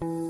Thank you.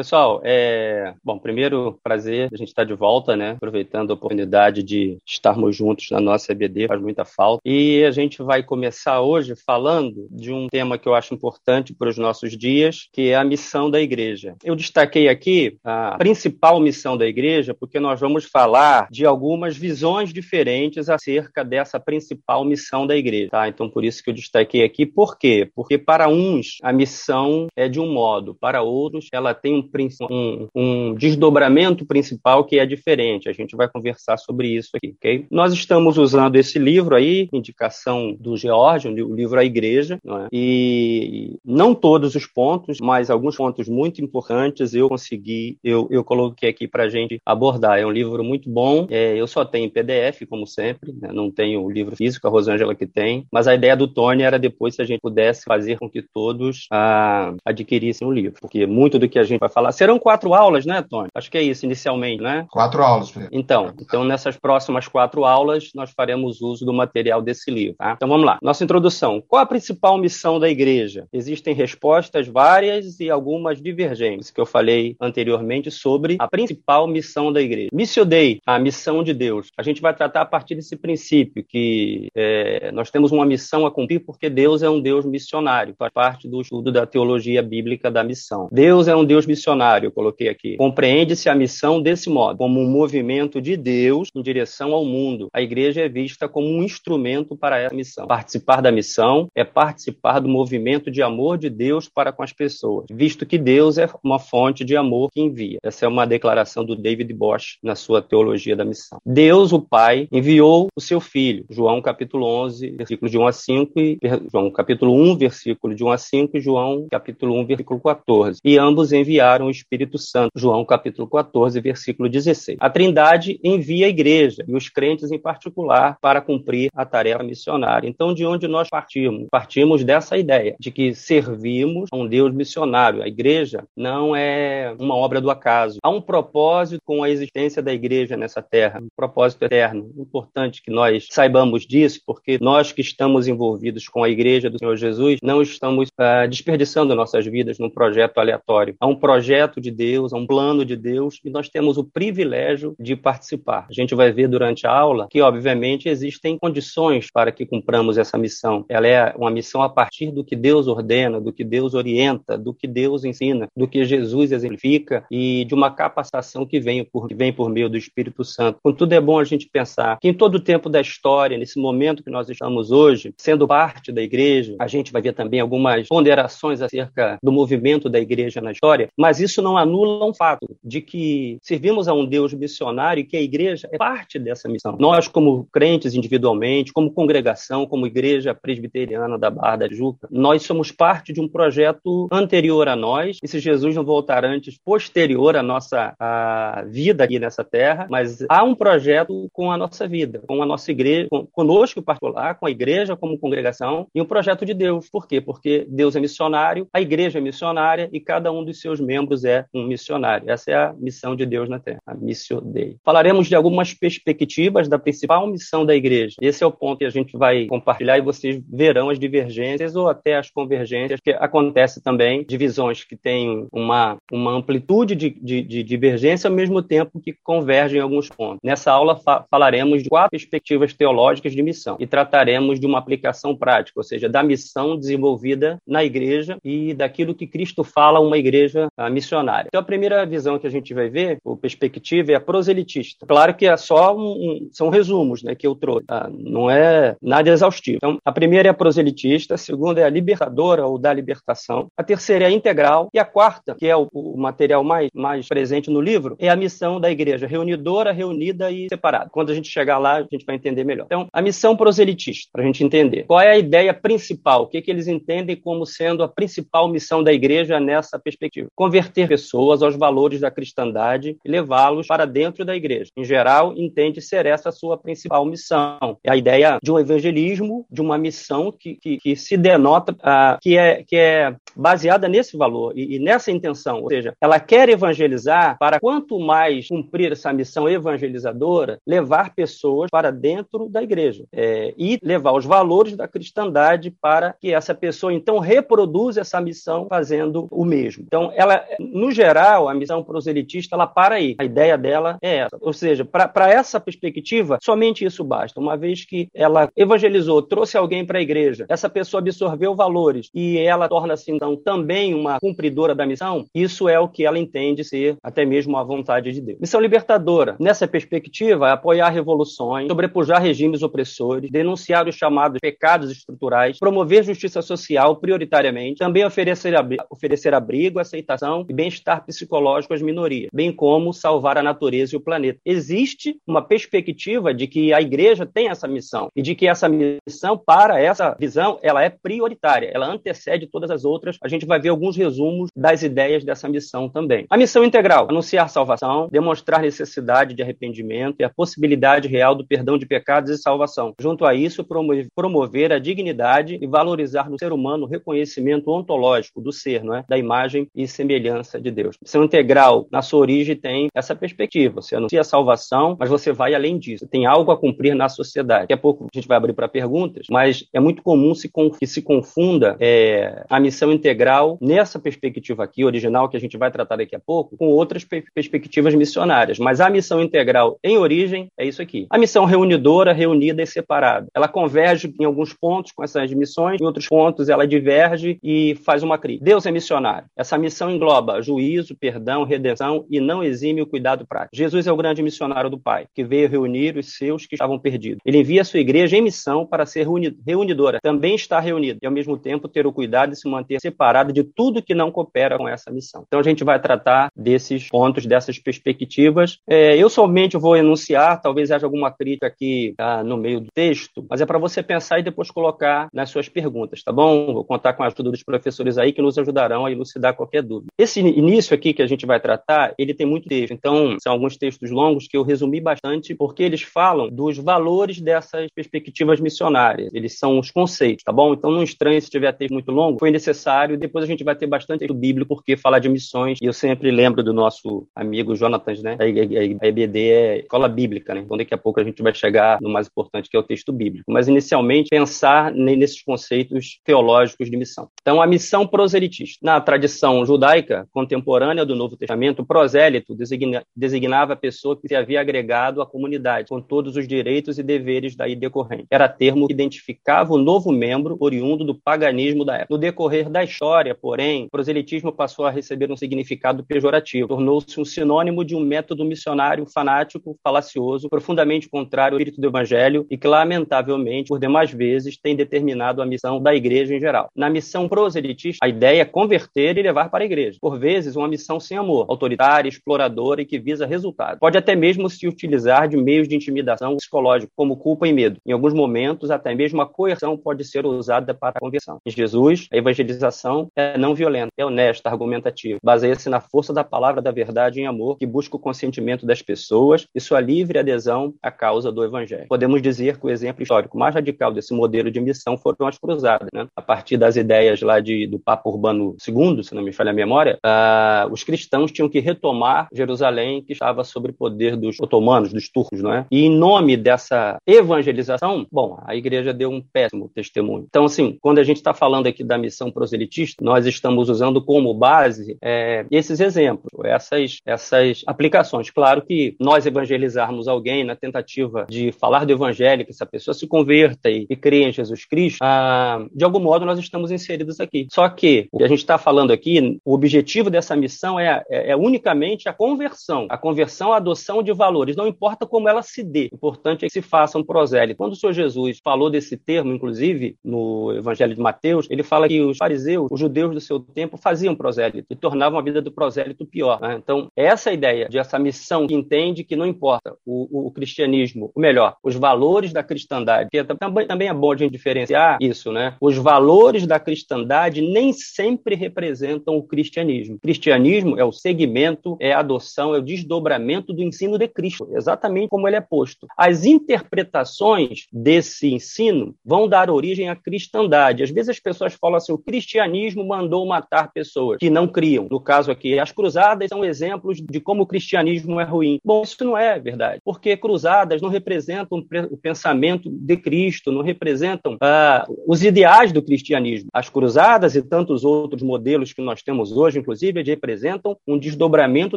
Pessoal, é... bom, primeiro prazer a gente estar de volta, né? Aproveitando a oportunidade de estarmos juntos na nossa EBD, faz muita falta. E a gente vai começar hoje falando de um tema que eu acho importante para os nossos dias, que é a missão da igreja. Eu destaquei aqui a principal missão da igreja, porque nós vamos falar de algumas visões diferentes acerca dessa principal missão da igreja, tá? Então, por isso que eu destaquei aqui. Por quê? Porque para uns a missão é de um modo, para outros ela tem um um, um, desdobramento principal que é diferente. A gente vai conversar sobre isso aqui, ok? Nós estamos usando esse livro aí, indicação do George, o livro A Igreja, não é? e não todos os pontos, mas alguns pontos muito importantes eu consegui, eu, eu coloquei aqui para a gente abordar. É um livro muito bom, é, eu só tenho PDF, como sempre, né? não tenho o livro físico, a Rosângela que tem, mas a ideia do Tony era depois se a gente pudesse fazer com que todos ah, adquirissem o livro, porque muito do que a gente vai falar falar. Serão quatro aulas, né, Tony? Acho que é isso inicialmente, né? Quatro aulas. Pedro. Então, então nessas próximas quatro aulas nós faremos uso do material desse livro. Tá? Então vamos lá. Nossa introdução. Qual a principal missão da igreja? Existem respostas várias e algumas divergentes que eu falei anteriormente sobre a principal missão da igreja. Missio Dei, a missão de Deus. A gente vai tratar a partir desse princípio que é, nós temos uma missão a cumprir porque Deus é um Deus missionário. Faz parte do estudo da teologia bíblica da missão. Deus é um Deus missionário missionário, eu coloquei aqui. Compreende-se a missão desse modo, como um movimento de Deus em direção ao mundo. A igreja é vista como um instrumento para essa missão. Participar da missão é participar do movimento de amor de Deus para com as pessoas, visto que Deus é uma fonte de amor que envia. Essa é uma declaração do David Bosch na sua teologia da missão. Deus, o Pai, enviou o seu Filho. João capítulo 11, versículo de 1 a 5 e João capítulo 1, versículo de 1 a 5 e João capítulo 1, versículo 14. E ambos enviaram enviaram o Espírito Santo. João capítulo 14, versículo 16. A Trindade envia a igreja e os crentes em particular para cumprir a tarefa missionária. Então, de onde nós partimos? Partimos dessa ideia de que servimos a um Deus missionário. A igreja não é uma obra do acaso. Há um propósito com a existência da igreja nessa terra, um propósito eterno. Importante que nós saibamos disso, porque nós que estamos envolvidos com a igreja do Senhor Jesus não estamos uh, desperdiçando nossas vidas num projeto aleatório. Há um projeto projeto de Deus, a um plano de Deus, e nós temos o privilégio de participar. A gente vai ver durante a aula que, obviamente, existem condições para que cumpramos essa missão. Ela é uma missão a partir do que Deus ordena, do que Deus orienta, do que Deus ensina, do que Jesus exemplifica e de uma capacitação que vem por, que vem por meio do Espírito Santo. Contudo, é bom a gente pensar que em todo o tempo da história, nesse momento que nós estamos hoje, sendo parte da igreja, a gente vai ver também algumas ponderações acerca do movimento da igreja na história, mas isso não anula um fato de que servimos a um Deus missionário e que a igreja é parte dessa missão. Nós, como crentes individualmente, como congregação, como igreja presbiteriana da Barra da Juca, nós somos parte de um projeto anterior a nós. E se Jesus não voltar antes, posterior à nossa à vida aqui nessa terra, mas há um projeto com a nossa vida, com a nossa igreja, com, conosco em particular, com a igreja como congregação, e um projeto de Deus. Por quê? Porque Deus é missionário, a igreja é missionária e cada um dos seus membros membros é um missionário. Essa é a missão de Deus na Terra, a Missio Dei. Falaremos de algumas perspectivas da principal missão da igreja. Esse é o ponto que a gente vai compartilhar e vocês verão as divergências ou até as convergências, que acontece também divisões que têm uma, uma amplitude de, de, de divergência ao mesmo tempo que convergem em alguns pontos. Nessa aula fa falaremos de quatro perspectivas teológicas de missão e trataremos de uma aplicação prática, ou seja, da missão desenvolvida na igreja e daquilo que Cristo fala a uma igreja missionária. Então, a primeira visão que a gente vai ver, ou perspectiva, é a proselitista. Claro que é só um, um, são resumos né, que eu trouxe, tá? não é nada exaustivo. Então, a primeira é a proselitista, a segunda é a libertadora ou da libertação, a terceira é a integral, e a quarta, que é o, o material mais, mais presente no livro, é a missão da igreja, reunidora, reunida e separada. Quando a gente chegar lá, a gente vai entender melhor. Então, a missão proselitista, para a gente entender. Qual é a ideia principal? O que, que eles entendem como sendo a principal missão da igreja nessa perspectiva? Converter converter pessoas aos valores da cristandade e levá-los para dentro da igreja. Em geral, entende ser essa a sua principal missão. É a ideia de um evangelismo, de uma missão que, que, que se denota, uh, que, é, que é baseada nesse valor e, e, nessa intenção. Ou seja, ela quer evangelizar para quanto mais cumprir essa missão evangelizadora, levar pessoas para dentro da igreja é, e levar os valores da cristandade para que essa pessoa então reproduza essa missão fazendo o mesmo. Então, ela, no geral, a missão proselitista, ela para aí. A ideia dela é essa. Ou seja, para essa perspectiva, somente isso basta. Uma vez que ela evangelizou, trouxe alguém para a igreja, essa pessoa absorveu valores e ela torna-se então também uma cumpridora da missão, isso é o que ela entende ser até mesmo a vontade de Deus. Missão libertadora, nessa perspectiva, é apoiar revoluções, sobrepujar regimes opressores, denunciar os chamados pecados estruturais, promover justiça social prioritariamente, também oferecer, oferecer abrigo, aceitação e bem-estar psicológico às minorias, bem como salvar a natureza e o planeta. Existe uma perspectiva de que a igreja tem essa missão e de que essa missão, para essa visão, ela é prioritária, ela antecede todas as outras. A gente vai ver alguns resumos das ideias dessa missão também. A missão integral, anunciar salvação, demonstrar necessidade de arrependimento e a possibilidade real do perdão de pecados e salvação. Junto a isso, promover a dignidade e valorizar no ser humano o reconhecimento ontológico do ser, não é? da imagem e semelhança de Deus. Missão integral, na sua origem, tem essa perspectiva. Você anuncia a salvação, mas você vai além disso. Tem algo a cumprir na sociedade. Daqui a pouco a gente vai abrir para perguntas, mas é muito comum se que se confunda é, a missão integral nessa perspectiva aqui, original, que a gente vai tratar daqui a pouco, com outras perspectivas missionárias. Mas a missão integral em origem é isso aqui. A missão reunidora, reunida e separada. Ela converge em alguns pontos com essas missões, em outros pontos ela diverge e faz uma crise. Deus é missionário. Essa missão engloba juízo, perdão, redenção e não exime o cuidado prático. Jesus é o grande missionário do Pai, que veio reunir os seus que estavam perdidos. Ele envia a sua igreja em missão para ser reunidora, também está reunida, e ao mesmo tempo ter o cuidado de se manter separado de tudo que não coopera com essa missão. Então a gente vai tratar desses pontos, dessas perspectivas. É, eu somente vou enunciar, talvez haja alguma crítica aqui tá, no meio do texto, mas é para você pensar e depois colocar nas suas perguntas, tá bom? Vou contar com a ajuda dos professores aí que nos ajudarão a elucidar qualquer dúvida. Esse início aqui que a gente vai tratar, ele tem muito texto, então são alguns textos longos que eu resumi bastante porque eles falam dos valores dessas perspectivas missionárias. Eles são os conceitos, tá bom? Então não estranhe se tiver texto muito longo, foi necessário. Depois a gente vai ter bastante texto bíblico porque falar de missões, e eu sempre lembro do nosso amigo Jonathan, né? A EBD é escola bíblica, né? Então daqui a pouco a gente vai chegar no mais importante que é o texto bíblico. Mas inicialmente pensar nesses conceitos teológicos de missão. Então a missão proselitista. Na tradição judaica contemporânea do Novo Testamento, prosélito designa, designava a pessoa que se havia agregado à comunidade, com todos os direitos e deveres daí decorrentes. Era termo que identificava o novo membro oriundo do paganismo da época. No decorrer da história, porém, o proselitismo passou a receber um significado pejorativo. Tornou-se um sinônimo de um método missionário fanático, falacioso, profundamente contrário ao espírito do evangelho e que, lamentavelmente, por demais vezes, tem determinado a missão da igreja em geral. Na missão proselitista, a ideia é converter e levar para a igreja. Por vezes, uma missão sem amor, autoritária, exploradora e que visa resultado. Pode até mesmo se utilizar de meios de intimidação psicológico, como culpa e medo. Em alguns momentos, até mesmo a coerção pode ser usada para a conversão. Em Jesus, a evangelização é não violenta, é honesta, argumentativa. Baseia-se na força da palavra da verdade em amor, que busca o consentimento das pessoas e sua livre adesão à causa do evangelho. Podemos dizer que o exemplo histórico mais radical desse modelo de missão foram as cruzadas. Né? A partir das ideias lá de, do Papa Urbano II, se não me falha a memória, uh, os cristãos tinham que retomar Jerusalém, que estava sob o poder dos otomanos, dos turcos, não é? E em nome dessa evangelização, bom, a igreja deu um péssimo testemunho. Então, assim, quando a gente está falando aqui da missão proselitista, nós estamos usando como base é, esses exemplos, essas, essas aplicações. Claro que nós evangelizarmos alguém na tentativa de falar do evangelho, que essa pessoa se converta e, e crê em Jesus Cristo, ah, de algum modo nós estamos inseridos aqui. Só que o que a gente está falando aqui, o objetivo dessa missão é, é, é, unicamente a conversão, a conversão, a adoção de valores. Não importa como ela se dê, o importante é que se faça um prosélito. Quando o Senhor Jesus falou desse termo, inclusive no Evangelho de Mateus, ele fala que os fariseus, os judeus do seu tempo, faziam prosélito e tornavam a vida do prosélito pior. Né? Então, essa ideia de essa missão que entende que não importa o, o cristianismo, ou melhor, os valores da cristandade, que é, também, também é bom a gente diferenciar isso, né? Os valores da cristandade nem sempre representam o cristianismo cristianismo. Cristianismo é o segmento, é a adoção, é o desdobramento do ensino de Cristo, exatamente como ele é posto. As interpretações desse ensino vão dar origem à cristandade. Às vezes as pessoas falam assim: o cristianismo mandou matar pessoas que não criam. No caso aqui, as cruzadas são exemplos de como o cristianismo é ruim. Bom, isso não é verdade, porque cruzadas não representam o pensamento de Cristo, não representam ah, os ideais do cristianismo. As cruzadas e tantos outros modelos que nós temos hoje, inclusive, representam um desdobramento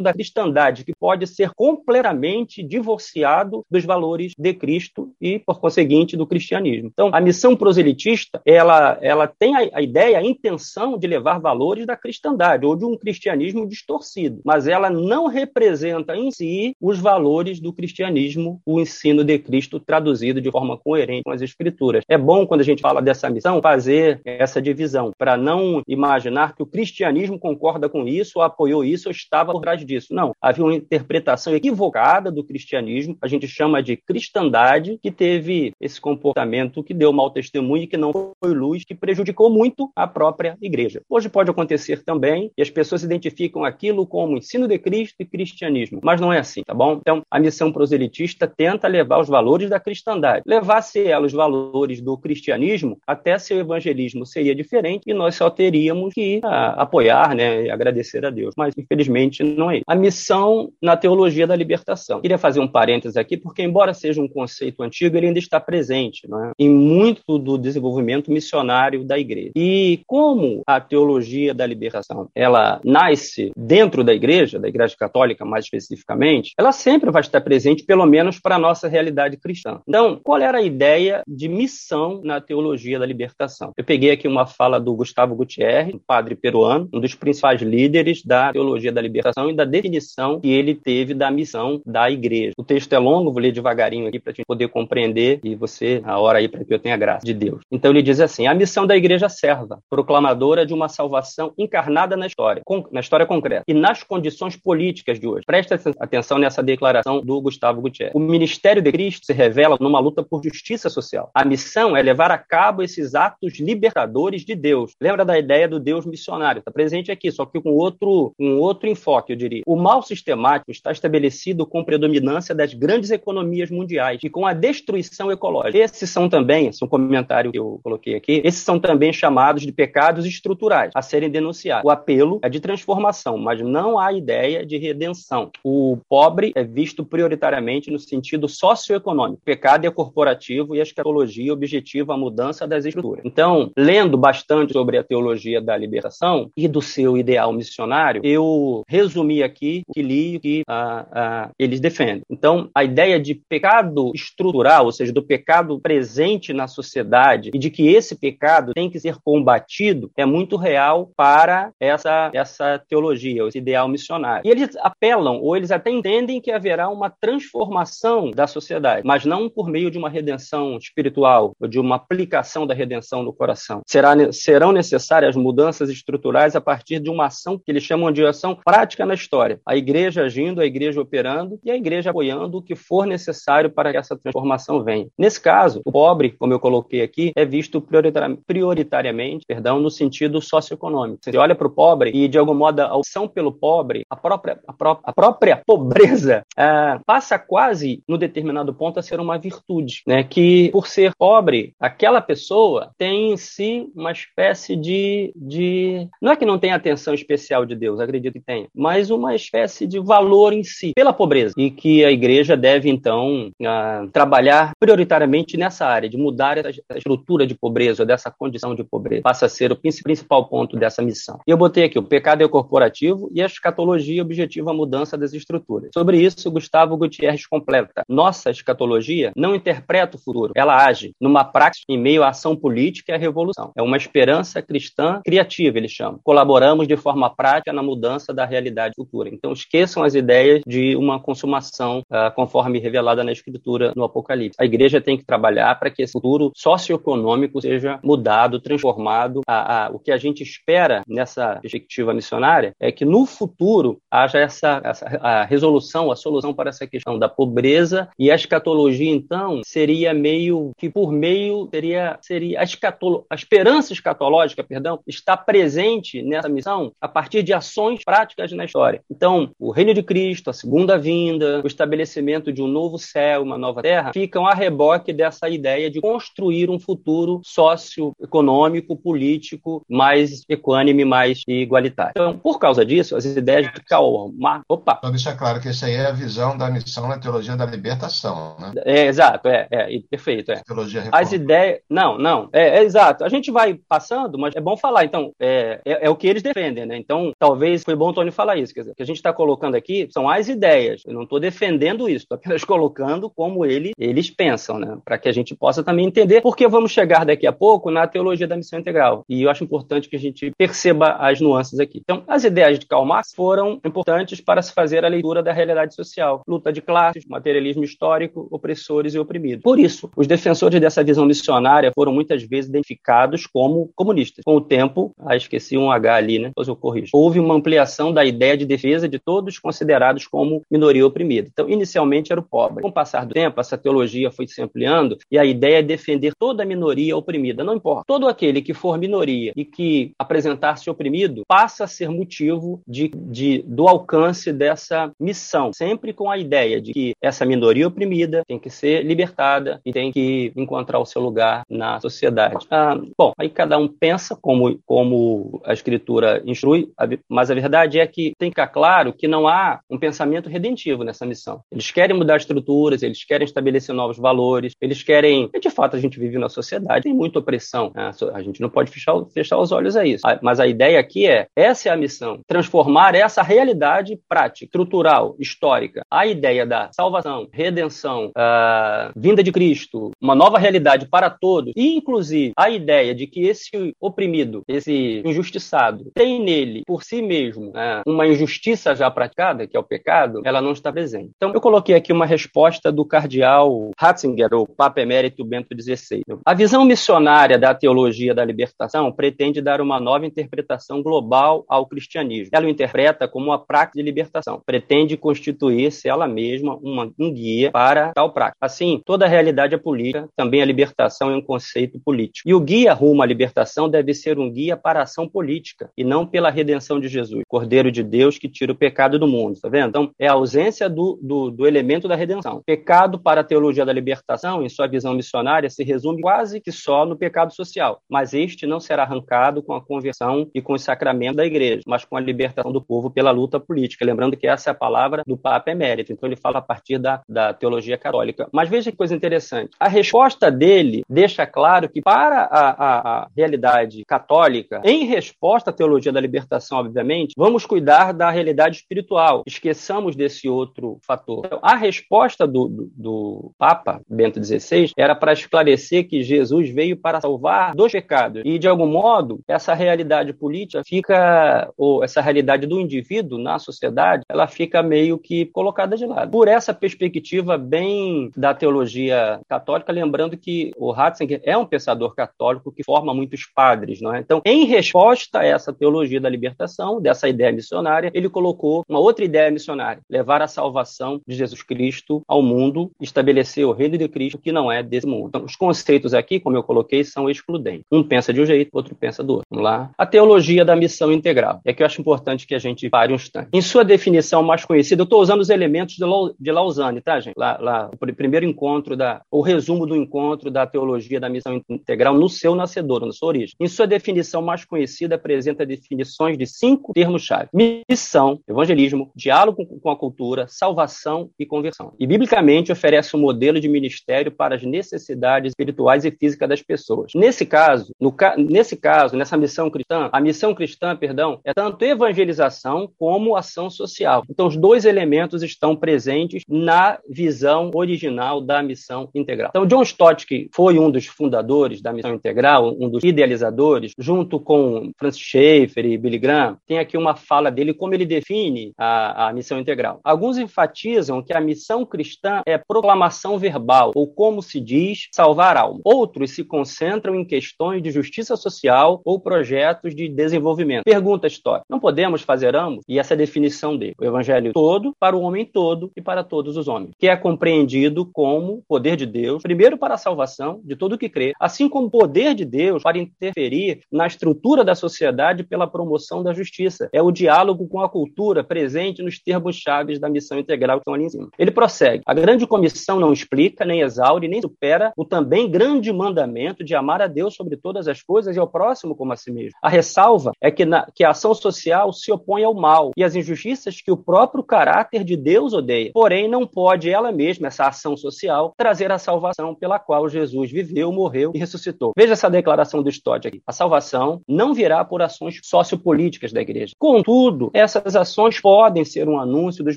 da cristandade que pode ser completamente divorciado dos valores de Cristo e, por conseguinte, do cristianismo. Então, a missão proselitista, ela, ela tem a, a ideia, a intenção de levar valores da cristandade ou de um cristianismo distorcido, mas ela não representa em si os valores do cristianismo, o ensino de Cristo traduzido de forma coerente com as escrituras. É bom quando a gente fala dessa missão fazer essa divisão para não imaginar que o cristianismo concorda com isso, ou apoiou isso, ou estava por trás disso. Não, havia uma interpretação equivocada do cristianismo, a gente chama de cristandade, que teve esse comportamento que deu mau testemunho e que não foi luz, que prejudicou muito a própria igreja. Hoje pode acontecer também, e as pessoas identificam aquilo como ensino de Cristo e cristianismo, mas não é assim, tá bom? Então, a missão proselitista tenta levar os valores da cristandade. Levasse ela os valores do cristianismo, até seu evangelismo seria diferente e nós só teríamos que ah, apoiar, né, e agradecer a Deus. Mas, infelizmente, não é isso. A missão na teologia da libertação. Queria fazer um parênteses aqui, porque, embora seja um conceito antigo, ele ainda está presente é? em muito do desenvolvimento missionário da igreja. E como a teologia da libertação ela nasce dentro da igreja, da igreja católica mais especificamente, ela sempre vai estar presente, pelo menos para a nossa realidade cristã. Então, qual era a ideia de missão na teologia da libertação? Eu peguei aqui uma fala do Gustavo Gutierrez, um padre peruano, um dos principais líderes da teologia da libertação e da definição que ele teve da missão da igreja. O texto é longo, vou ler devagarinho aqui para a gente poder compreender e você, a hora aí para que eu tenha graça de Deus. Então ele diz assim: a missão da igreja serva, proclamadora de uma salvação encarnada na história, na história concreta e nas condições políticas de hoje. Presta atenção nessa declaração do Gustavo Gutierrez. O ministério de Cristo se revela numa luta por justiça social. A missão é levar a cabo esses atos libertadores de Deus. Lembra da ideia do Deus missionário? Está presente aqui, só que com outro, um outro enfoque, eu diria. O mal sistemático está estabelecido com predominância das grandes economias mundiais e com a destruição ecológica. Esses são também, esse é um comentário que eu coloquei aqui, esses são também chamados de pecados estruturais a serem denunciados. O apelo é de transformação, mas não há ideia de redenção. O pobre é visto prioritariamente no sentido socioeconômico. O pecado é corporativo e a escatologia objetiva a mudança das estruturas. Então, lendo bastante sobre a teologia da libertação e do seu ideal missionário, eu resumi aqui o que li e o que ah, ah, eles defendem. Então, a ideia de pecado estrutural, ou seja, do pecado presente na sociedade e de que esse pecado tem que ser combatido, é muito real para essa, essa teologia, esse ideal missionário. E eles apelam, ou eles até entendem que haverá uma transformação da sociedade, mas não por meio de uma redenção espiritual, ou de uma aplicação da redenção no coração. Será, serão necessárias mudanças estruturais a partir de uma ação que eles chamam de ação prática na história. A igreja agindo, a igreja operando e a igreja apoiando o que for necessário para que essa transformação venha. Nesse caso, o pobre, como eu coloquei aqui, é visto prioritariamente, perdão, no sentido socioeconômico. Você olha para o pobre e, de algum modo, a opção pelo pobre, a própria, a pró a própria pobreza, é, passa quase, no determinado ponto, a ser uma virtude, né? Que, por ser pobre, aquela pessoa tem em si uma espécie de, de... Não é que não tenha atenção especial de Deus, acredito que tenha, mas uma espécie de valor em si, pela pobreza. E que a igreja deve, então, uh, trabalhar prioritariamente nessa área, de mudar essa estrutura de pobreza, dessa condição de pobreza. Passa a ser o principal ponto dessa missão. E eu botei aqui, o pecado é corporativo e a escatologia objetiva a mudança das estruturas. Sobre isso, Gustavo Gutierrez completa. Nossa escatologia não interpreta o futuro, ela age numa prática em meio à ação política e à revolução. É uma esperança cristã criativa, ele chama. Colaboramos de forma prática na mudança da realidade futura. Então, esqueçam as ideias de uma consumação uh, conforme revelada na Escritura no Apocalipse. A igreja tem que trabalhar para que esse futuro socioeconômico seja mudado, transformado. A, a, o que a gente espera nessa perspectiva missionária é que no futuro haja essa, essa a resolução, a solução para essa questão da pobreza e a escatologia, então, seria meio que por meio seria seria a, escatolo, a esperança escatológica, perdão, está presente nessa missão a partir de ações práticas na história. Então, o reino de Cristo, a segunda vinda, o estabelecimento de um novo céu, uma nova terra, ficam a reboque dessa ideia de construir um futuro socioeconômico, político, mais equânime, mais igualitário. Então, por causa disso, as ideias de Karl Marx... Opa! Então, deixa claro que essa aí é a visão da missão na teologia da libertação, né? É, exato, é, é perfeito. É. Teologia As ideias... Não, não, é, é, exato. A gente vai passando, mas é bom falar. Então, é, é, é o que eles defendem, né? Então, talvez foi bom o Tony falar isso. Quer dizer, o que a gente está colocando aqui são as ideias. Eu não estou defendendo isso, estou apenas colocando como ele, eles pensam, né? Para que a gente possa também entender, porque vamos chegar daqui a pouco na teologia da missão integral. E eu acho importante que a gente perceba as nuances aqui. Então, as ideias de Karl Marx foram importantes para se fazer a leitura da realidade social, luta de classes, materialismo histórico, opressores e oprimidos. Por isso, os defensores dessa visão missionária foram muitas vezes identificados como comunistas. Com o tempo, ah, esqueci um H ali, né? Depois eu corrijo. Houve uma ampliação da ideia de defesa de todos considerados como minoria oprimida. Então, inicialmente era o pobre. Com o passar do tempo, essa teologia foi se ampliando e a ideia é defender toda a minoria oprimida. Não importa. Todo aquele que for minoria e que apresentar-se oprimido passa a ser motivo de, de, do alcance dessa missão, sempre com a ideia de que essa minoria oprimida tem que ser libertada e tem que encontrar o seu lugar na sociedade. Ah, bom, aí cada um pensa como, como a escritura instrui, mas a verdade é que tem que ficar claro que não há um pensamento redentivo nessa missão. Eles querem mudar estruturas, eles querem estabelecer novos valores, eles querem. De fato, a gente vive na sociedade, tem muita opressão. Né? A gente não pode fechar, fechar os olhos a isso. Mas a ideia aqui é: essa é a missão, transformar essa realidade prática, estrutural, histórica, a ideia da salvação, redenção, uh, vinda de Cristo, uma nova realidade para todos, e inclusive a ideia de que esse oprimido, esse injustiçado, tem nele, por si mesmo, né, uma injustiça já praticada, que é o pecado, ela não está presente. Então, eu coloquei aqui uma resposta do cardeal Ratzinger, o Papa Emérito Bento XVI. A visão missionária da teologia da libertação pretende dar uma nova interpretação global ao cristianismo. Ela o interpreta como uma prática de libertação, pretende constituir-se ela mesma uma, um guia para tal prática. Assim, toda a realidade é política, também a libertação é um conceito político. E o guia rumo à libertação deve ser um guia para a ação política e não pela redenção de Jesus, Cordeiro de Deus que tira o pecado do mundo, tá vendo? Então, é a ausência do, do, do elemento da redenção. Pecado para a teologia da libertação, em sua visão missionária, se resume quase que só no pecado social, mas este não será arrancado com a conversão e com os sacramentos da igreja, mas com a libertação do povo pela luta política. Lembrando que essa é a palavra do Papa Emérito, então ele fala a partir da, da teologia católica. Mas veja que coisa interessante. A resposta dele deixa claro que, para a, a, a realidade católica, em resposta à teologia da libertação, obviamente, vamos cuidar da realidade espiritual. Esqueçamos desse outro fator. Então, a resposta do, do, do Papa Bento XVI era para esclarecer que Jesus veio para salvar dos pecados. E, de algum modo, essa realidade política fica, ou essa realidade do indivíduo na sociedade, ela fica meio que colocada de lado. Por essa perspectiva bem da teologia católica, lembrando que o Ratzinger é um pensador católico que forma muitos padres, não é? Então, em resposta a essa teologia da libertação, dessa ideia missionária, ele colocou uma outra ideia missionária: levar a salvação de Jesus Cristo ao mundo, estabelecer o reino de Cristo que não é desse mundo. Então, os conceitos aqui, como eu coloquei, são excludentes. Um pensa de um jeito, outro pensa do outro. Vamos lá. A teologia da missão integral. É que eu acho importante que a gente pare um instante. Em sua definição mais conhecida, eu estou usando os elementos de Lausanne, tá, gente? Lá, lá, o primeiro encontro, da, o resumo do encontro da teologia da missão integral no seu nascedor, na sua origem. Em sua definição mais conhecida, apresenta definições de cinco termos-chave: missão, evangelismo, diálogo com a cultura, salvação e conversão. E, biblicamente, oferece um modelo de ministério para as necessidades espirituais e físicas das pessoas. Nesse caso, no, nesse caso, nessa missão cristã, a missão cristã, perdão, é tanto evangelização como ação social. Então, os dois elementos estão presentes na visão original da missão integral. Então, John Stott, que foi um dos fundadores da missão integral, um dos idealizadores, junto com Francis Schaeffer e Billy Graham, tem aqui uma fala dele como ele define a, a missão integral. Alguns enfatizam que a missão cristã é proclamação verbal, ou como se diz, salvar alma. Outros se concentram em questões de justiça social ou projetos de desenvolvimento. Pergunta histórica: não podemos fazer ambos? E essa é a definição dele: o evangelho todo para o homem todo e para todos os homens, que é compreendido como poder de Deus, primeiro para a salvação de todo o que crê, assim como poder de Deus para interferir na estrutura da sociedade pela pela promoção da justiça. É o diálogo com a cultura presente nos termos chaves da missão integral que estão ali em cima. Ele prossegue. A grande comissão não explica, nem exaure, nem supera o também grande mandamento de amar a Deus sobre todas as coisas e ao próximo como a si mesmo. A ressalva é que, na, que a ação social se opõe ao mal e às injustiças que o próprio caráter de Deus odeia. Porém, não pode ela mesma, essa ação social, trazer a salvação pela qual Jesus viveu, morreu e ressuscitou. Veja essa declaração do Stott aqui. A salvação não virá por ações sociopolíticas da igreja. Contudo, essas ações podem ser um anúncio dos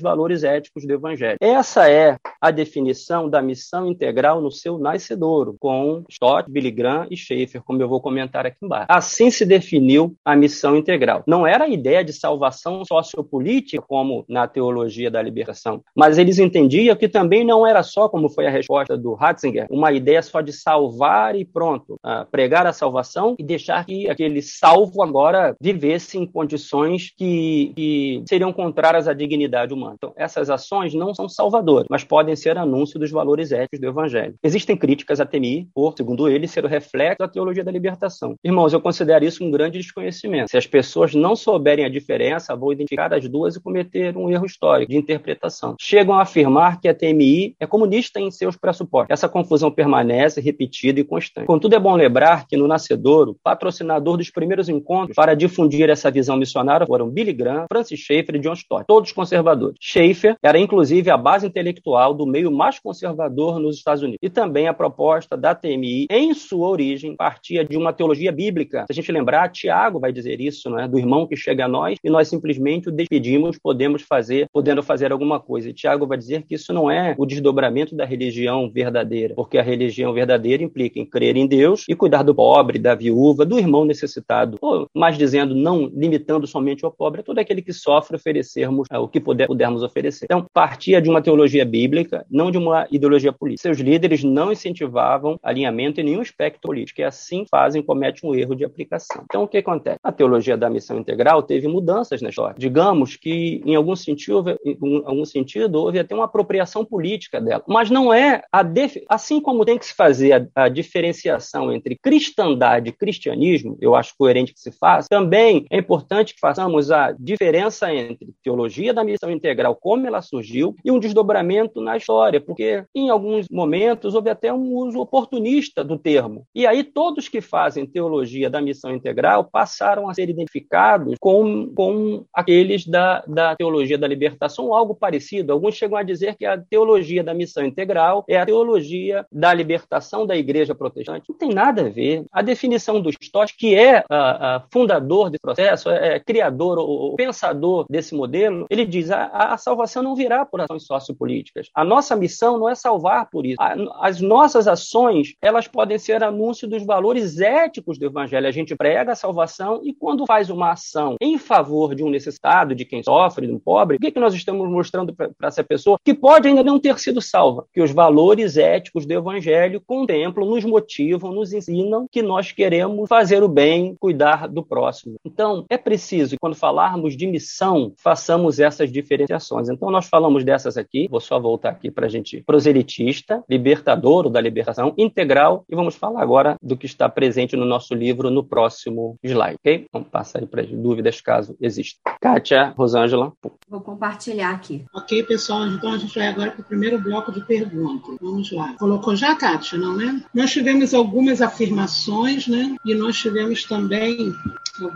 valores éticos do evangelho. Essa é a definição da missão integral no seu nascedouro, com Stott, Billy Graham e Schaeffer, como eu vou comentar aqui embaixo. Assim se definiu a missão integral. Não era a ideia de salvação sociopolítica, como na teologia da libertação, mas eles entendiam que também não era só, como foi a resposta do Ratzinger, uma ideia só de salvar e pronto, uh, pregar a salvação e deixar que aquele salvo agora vivesse em condições que, que seriam contrárias à dignidade humana. Então, essas ações não são salvadoras, mas podem ser anúncio dos valores éticos do Evangelho. Existem críticas à TMI por, segundo ele, ser o reflexo da teologia da libertação. Irmãos, eu considero isso um grande desconhecimento. Se as pessoas não souberem a diferença, vão identificar as duas e cometer um erro histórico de interpretação. Chegam a afirmar que a TMI é comunista em seus pressupostos. Essa confusão permanece repetida e constante. Contudo, é bom lembrar que no Nascedouro, patrocinador dos primeiros encontros para difundir essa visão missionária foram Billy Graham, Francis Schaeffer e John Stott, todos conservadores. Schaeffer era inclusive a base intelectual do meio mais conservador nos Estados Unidos. E também a proposta da TMI, em sua origem, partia de uma teologia bíblica. Se a gente lembrar, Tiago vai dizer isso, né, do irmão que chega a nós e nós simplesmente o despedimos, podemos fazer, podendo fazer alguma coisa. E Tiago vai dizer que isso não é o desdobramento da religião verdadeira, porque a religião verdadeira implica em crer em Deus e cuidar do pobre, da viúva, do irmão necessitado. Ou, mais dizendo, não limitando somente ao pobre, é todo aquele que sofre oferecermos é, o que puder, pudermos oferecer. Então, partia de uma teologia bíblica, não de uma ideologia política. Seus líderes não incentivavam alinhamento em nenhum aspecto político, e assim fazem, cometem um erro de aplicação. Então, o que acontece? A teologia da missão integral teve mudanças na história. Digamos que, em algum sentido, em algum sentido houve até uma apropriação política dela. Mas não é a def... assim como tem que se fazer a, a diferenciação entre cristandade e cristianismo, eu acho coerente que se faça, também é importante que façamos a diferença entre teologia da missão integral, como ela surgiu, e um desdobramento na história, porque em alguns momentos houve até um uso oportunista do termo. E aí todos que fazem teologia da missão integral passaram a ser identificados com, com aqueles da, da teologia da libertação, algo parecido. Alguns chegam a dizer que a teologia da missão integral é a teologia da libertação da igreja protestante. Não tem nada a ver. A definição do Stott, que é a, a fundador desse processo, é, é criador, o, pensador desse modelo, ele diz a, a salvação não virá por ações sociopolíticas. A nossa missão não é salvar por isso. A, as nossas ações, elas podem ser anúncio dos valores éticos do evangelho. A gente prega a salvação e quando faz uma ação em favor de um necessitado, de quem sofre, de um pobre, o que, é que nós estamos mostrando para essa pessoa que pode ainda não ter sido salva? Que os valores éticos do evangelho contemplam, nos motivam, nos ensinam que nós queremos fazer o bem, cuidar do próximo. Então, é preciso, quando falarmos de missão, façamos essas diferenciações. Então, nós falamos dessas aqui, vou só voltar aqui para a gente, proselitista, libertador ou da liberação, integral, e vamos falar agora do que está presente no nosso livro no próximo slide, ok? Vamos passar aí para as dúvidas, caso existam. Kátia, Rosângela. Vou compartilhar aqui. Ok, pessoal, então a gente vai agora para o primeiro bloco de perguntas. Vamos lá. Colocou já, Kátia, não é? Nós tivemos algumas afirmações, né? E nós tivemos também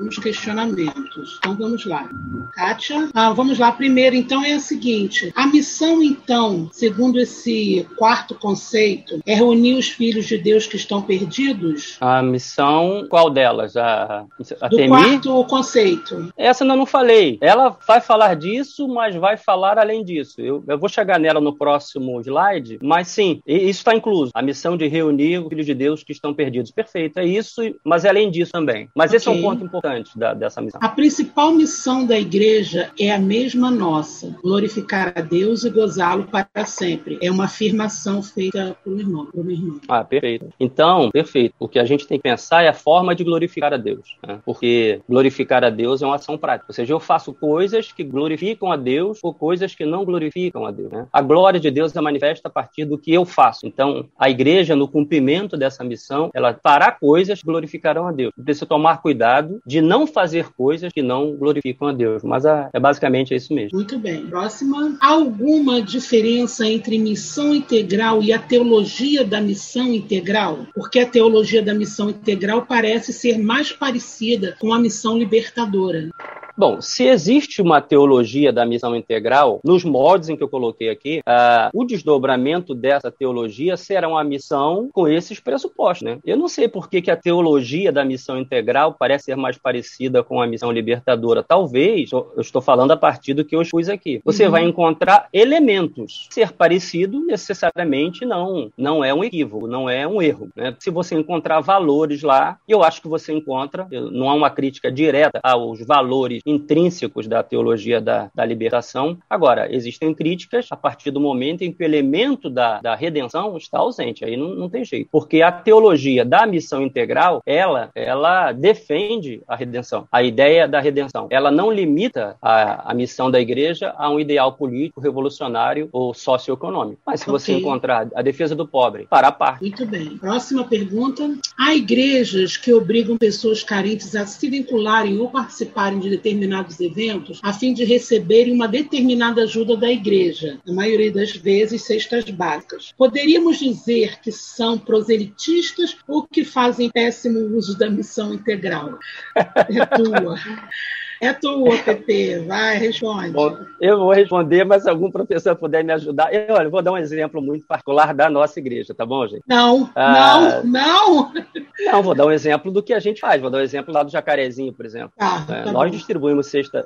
alguns questionamentos. Então vamos lá. Kátia, ah, vamos lá. Primeiro, então, é o seguinte: a missão, então, segundo esse quarto conceito, é reunir os filhos de Deus que estão perdidos? A missão, qual delas? A, a Do TMI? quarto conceito. Essa eu não falei. Ela vai falar disso, mas vai falar além disso. Eu, eu vou chegar nela no próximo slide, mas sim, isso está incluso. A missão de reunir os filhos de Deus que estão perdidos. Perfeito, é isso, mas é além disso também. Mas okay. esse é um ponto importante da, dessa missão. A principal missão da igreja é a mesma nossa: glorificar a Deus e gozá-lo para sempre. É uma afirmação feita por um irmão, por uma irmã. Ah, perfeito. Então, perfeito. O que a gente tem que pensar é a forma de glorificar a Deus. Né? Porque glorificar a Deus é uma ação prática. Ou seja, eu faço coisas que glorificam a Deus ou coisas que não glorificam a Deus. Né? A glória de Deus é manifesta a partir do que eu faço. Então, a igreja, no cumprimento dessa missão, ela fará coisas que glorificarão a Deus. Precisa tomar cuidado de não fazer coisas que não glorificam a Deus. Mas a, é basicamente isso mesmo. Muito bem. Próxima. Alguma diferença entre missão integral e a teologia da missão integral? Porque a teologia da missão integral parece ser mais parecida com a missão libertadora. Bom, se existe uma teologia da missão integral, nos modos em que eu coloquei aqui, uh, o desdobramento dessa teologia será uma missão com esses pressupostos. Né? Eu não sei por que, que a teologia da missão integral parece ser mais parecida com a missão libertadora. Talvez, eu estou falando a partir do que eu expus aqui. Você uhum. vai encontrar elementos. Ser parecido necessariamente não, não é um equívoco, não é um erro. Né? Se você encontrar valores lá, eu acho que você encontra, não há uma crítica direta aos valores intrínsecos da teologia da, da libertação. Agora, existem críticas a partir do momento em que o elemento da, da redenção está ausente. Aí não, não tem jeito. Porque a teologia da missão integral, ela, ela defende a redenção. A ideia da redenção. Ela não limita a, a missão da igreja a um ideal político, revolucionário ou socioeconômico. Mas se okay. você encontrar a defesa do pobre para a parte. Muito bem. Próxima pergunta. Há igrejas que obrigam pessoas carentes a se vincularem ou participarem de determinados determinados eventos a fim de receberem uma determinada ajuda da igreja, na maioria das vezes cestas básicas. Poderíamos dizer que são proselitistas ou que fazem péssimo uso da missão integral? É tua. É tua, PP. Vai, responde. Bom, eu vou responder, mas se algum professor puder me ajudar. Eu, olha, vou dar um exemplo muito particular da nossa igreja, tá bom, gente? Não, ah, não, não. Não, vou dar um exemplo do que a gente faz. Vou dar um exemplo lá do Jacarezinho, por exemplo. Ah, tá nós bom. distribuímos, cesta,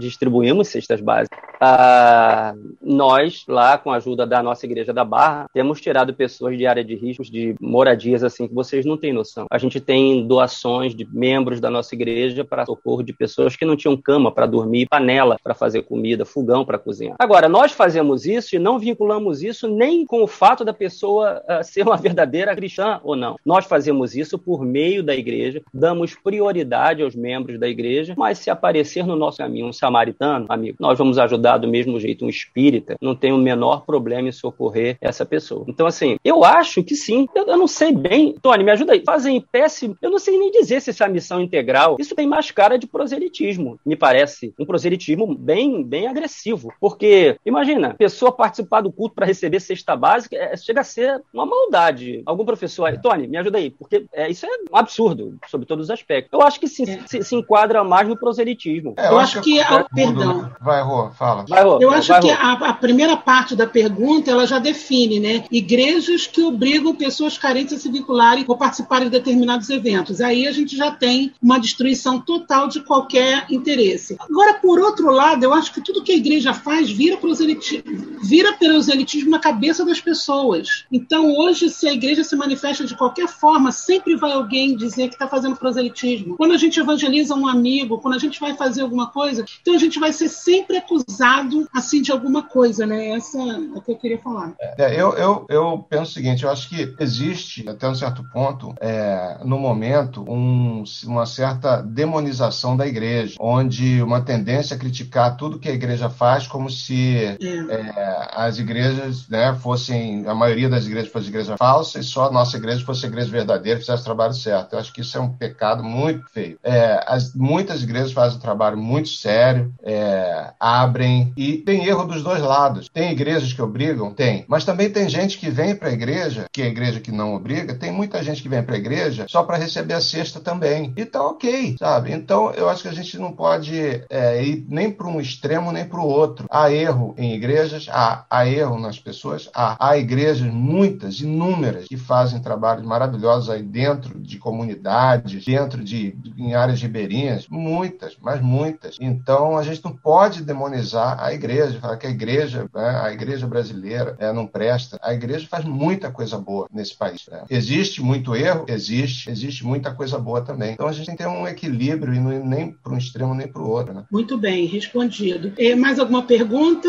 distribuímos cestas básicas. Ah, nós, lá, com a ajuda da nossa igreja da Barra, temos tirado pessoas de área de riscos, de moradias, assim, que vocês não têm noção. A gente tem doações de membros da nossa igreja para socorro de pessoas que não tinham cama para dormir, panela para fazer comida, fogão para cozinhar. Agora, nós fazemos isso e não vinculamos isso nem com o fato da pessoa uh, ser uma verdadeira cristã ou não. Nós fazemos isso por meio da igreja, damos prioridade aos membros da igreja, mas se aparecer no nosso caminho um samaritano, amigo, nós vamos ajudar do mesmo jeito um espírita, não tem o menor problema em socorrer essa pessoa. Então, assim, eu acho que sim. Eu, eu não sei bem. Tony, me ajuda aí. Fazem péssimo. Eu não sei nem dizer se essa é missão integral. Isso tem mais cara de proselitismo proselitismo, me parece, um proselitismo bem, bem agressivo. Porque, imagina, pessoa participar do culto para receber cesta básica é, chega a ser uma maldade. Algum professor aí, Tony, me ajuda aí, porque é, isso é um absurdo, sobre todos os aspectos. Eu acho que se, é. se, se enquadra mais no proselitismo. É, eu, eu, acho, que. que perdão. Vai, Rô, fala. Vai, Rô, eu acho vai, que a, a, primeira parte da pergunta ela já define, né? Igrejas que obrigam pessoas carentes a se vincularem ou participarem de determinados eventos. Aí a gente já tem uma destruição total de qualquer interesse. Agora, por outro lado, eu acho que tudo que a igreja faz vira, proselitismo, vira proselitismo na cabeça das pessoas. Então, hoje, se a igreja se manifesta de qualquer forma, sempre vai alguém dizer que está fazendo proselitismo. Quando a gente evangeliza um amigo, quando a gente vai fazer alguma coisa, então a gente vai ser sempre acusado assim de alguma coisa, né? Essa é o que eu queria falar. É, eu, eu, eu penso o seguinte: eu acho que existe, até um certo ponto, é, no momento, um, uma certa demonização da igreja onde uma tendência a criticar tudo que a igreja faz como se é, as igrejas né, fossem, a maioria das igrejas fosse igreja falsa e só a nossa igreja fosse a igreja verdadeira e fizesse o trabalho certo. Eu acho que isso é um pecado muito feio. É, as, muitas igrejas fazem um trabalho muito sério, é, abrem e tem erro dos dois lados. Tem igrejas que obrigam? Tem. Mas também tem gente que vem para a igreja, que é a igreja que não obriga, tem muita gente que vem para a igreja só para receber a cesta também. E tá ok, sabe? Então eu acho que a não pode é, ir nem para um extremo nem para o outro. Há erro em igrejas, há, há erro nas pessoas, há, há igrejas, muitas, inúmeras, que fazem trabalhos maravilhosos aí dentro de comunidades, dentro de em áreas ribeirinhas, muitas, mas muitas. Então a gente não pode demonizar a igreja, falar que a igreja, né, a igreja brasileira é, não presta. A igreja faz muita coisa boa nesse país. Né? Existe muito erro? Existe. Existe muita coisa boa também. Então a gente tem que ter um equilíbrio e não ir nem para um extremo nem para o outro. Né? Muito bem, respondido. E mais alguma pergunta?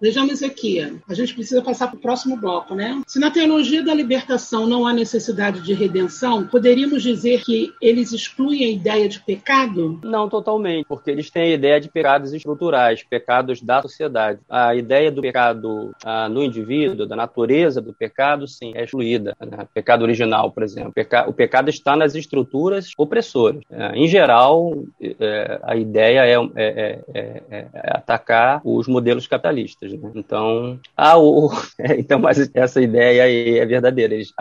Vejamos aqui. A gente precisa passar para o próximo bloco, né? Se na teologia da libertação não há necessidade de redenção, poderíamos dizer que eles excluem a ideia de pecado? Não totalmente, porque eles têm a ideia de pecados estruturais, pecados da sociedade. A ideia do pecado ah, no indivíduo, da natureza do pecado, sim, é excluída. Né? Pecado original, por exemplo. O pecado está nas estruturas opressoras. É, em geral, é, a ideia é, é, é, é, atacar os modelos capitalistas. Né? Então, ah, o, então, mas essa ideia aí é verdadeira. Eles,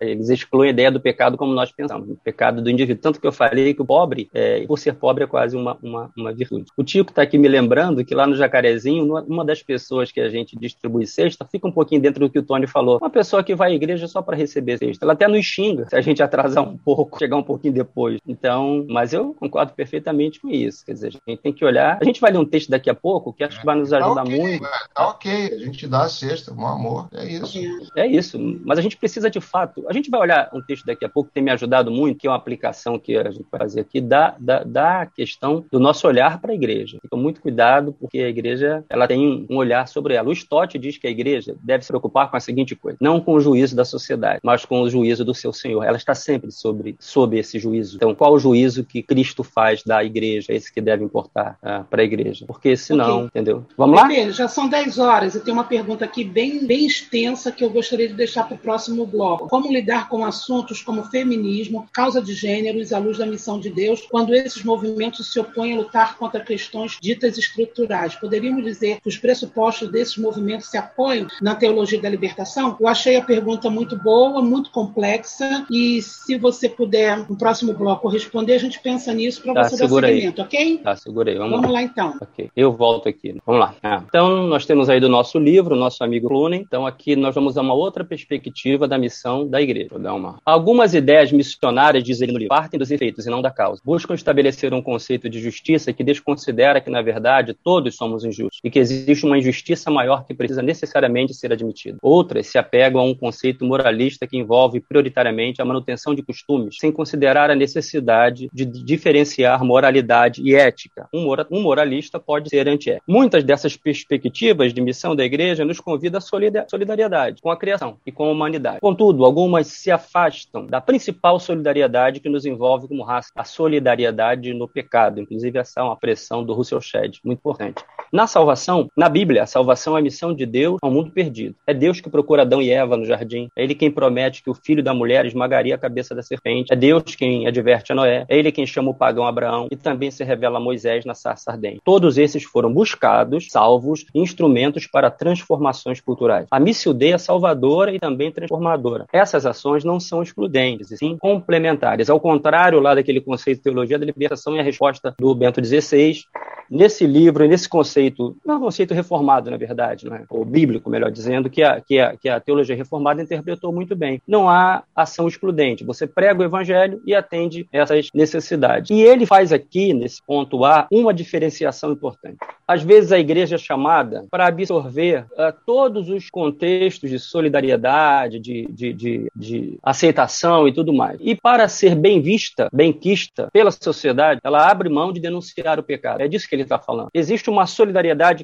eles excluem a ideia do pecado como nós pensamos, o pecado do indivíduo. Tanto que eu falei que o pobre, por ser pobre, é quase uma, uma, uma virtude. O Tico está aqui me lembrando que lá no Jacarezinho, uma das pessoas que a gente distribui cesta, fica um pouquinho dentro do que o Tony falou. Uma pessoa que vai à igreja só para receber cesta. Ela até nos xinga se a gente atrasar um pouco, chegar um pouquinho depois. Então, mas eu concordo perfeitamente com isso. Quer dizer, a gente tem que olhar. A gente vai ler um texto daqui a pouco que acho que vai nos ajudar tá okay, muito. Tá ok, a gente dá a cesta, um amor. É isso. É isso. Mas a gente precisa de fato. A gente vai olhar um texto daqui a pouco que tem me ajudado muito, que é uma aplicação que a gente vai fazer aqui, da, da, da questão do nosso olhar para a igreja. Fica muito cuidado, porque a igreja ela tem um olhar sobre ela. O Stott diz que a igreja deve se preocupar com a seguinte coisa: não com o juízo da sociedade, mas com o juízo do seu Senhor. Ela está sempre sobre, sob esse juízo. Então, qual o juízo que Cristo faz da igreja? Esse que deve importar uh, para a igreja. Porque senão, okay. entendeu? Vamos lá? Já são 10 horas e tem uma pergunta aqui bem, bem extensa que eu gostaria de deixar para o próximo bloco. Como lidar com assuntos como feminismo, causa de gêneros à luz da missão de Deus, quando esses movimentos se opõem a lutar contra questões ditas estruturais? Poderíamos dizer que os pressupostos desses movimentos se apoiam na teologia da libertação? Eu achei a pergunta muito boa, muito complexa e se você puder, no próximo bloco, responder, a gente pensa nisso para tá, você dar seguimento, aí. ok? Tá, segurei. Vamos, Vamos lá. lá. então. Ok, eu volto aqui. Vamos lá. Ah. Então, nós temos aí do nosso livro, nosso amigo Clunen. Então, aqui nós vamos a uma outra perspectiva da missão da igreja. Vou dar uma. Algumas ideias missionárias, diz ele no livro, partem dos efeitos e não da causa. Buscam estabelecer um conceito de justiça que desconsidera que, na verdade, todos somos injustos e que existe uma injustiça maior que precisa necessariamente ser admitida. Outras se apegam a um conceito moralista que envolve prioritariamente a manutenção de costumes, sem considerar a necessidade de diferenciar moralidade e ética. Um, mora, moralista pode ser antiético. Muitas dessas perspectivas de missão da igreja nos convidam à solidariedade com a criação e com a humanidade. Contudo, algumas se afastam da principal solidariedade que nos envolve como raça, a solidariedade no pecado. Inclusive, essa é uma pressão do Russell Shedd, muito importante. Na salvação, na Bíblia, a salvação é a missão de Deus ao mundo perdido. É Deus que procura Adão e Eva no jardim. É Ele quem promete que o filho da mulher esmagaria a cabeça da serpente. É Deus quem adverte a Noé. É Ele quem chama o pagão Abraão e também se revela a Moisés na sarça ardente. Todos esses foram buscados, salvos, instrumentos para transformações culturais. A missão Dei é salvadora e também transformadora. Essas ações não são excludentes, e sim complementares. Ao contrário lá daquele conceito de teologia da libertação e a resposta do Bento XVI, nesse livro, nesse conceito, não é um conceito reformado, na verdade, não é? ou bíblico, melhor dizendo, que a, que, a, que a teologia reformada interpretou muito bem. Não há ação excludente. Você prega o evangelho e atende essas necessidades. E ele faz aqui, nesse ponto A, uma diferenciação importante. Às vezes a igreja é chamada para absorver uh, todos os contextos de solidariedade, de, de, de, de, aceitação e tudo mais. E para ser bem vista, bem quista pela sociedade, ela abre mão de denunciar o pecado. É disso que ele está falando. Existe uma solidariedade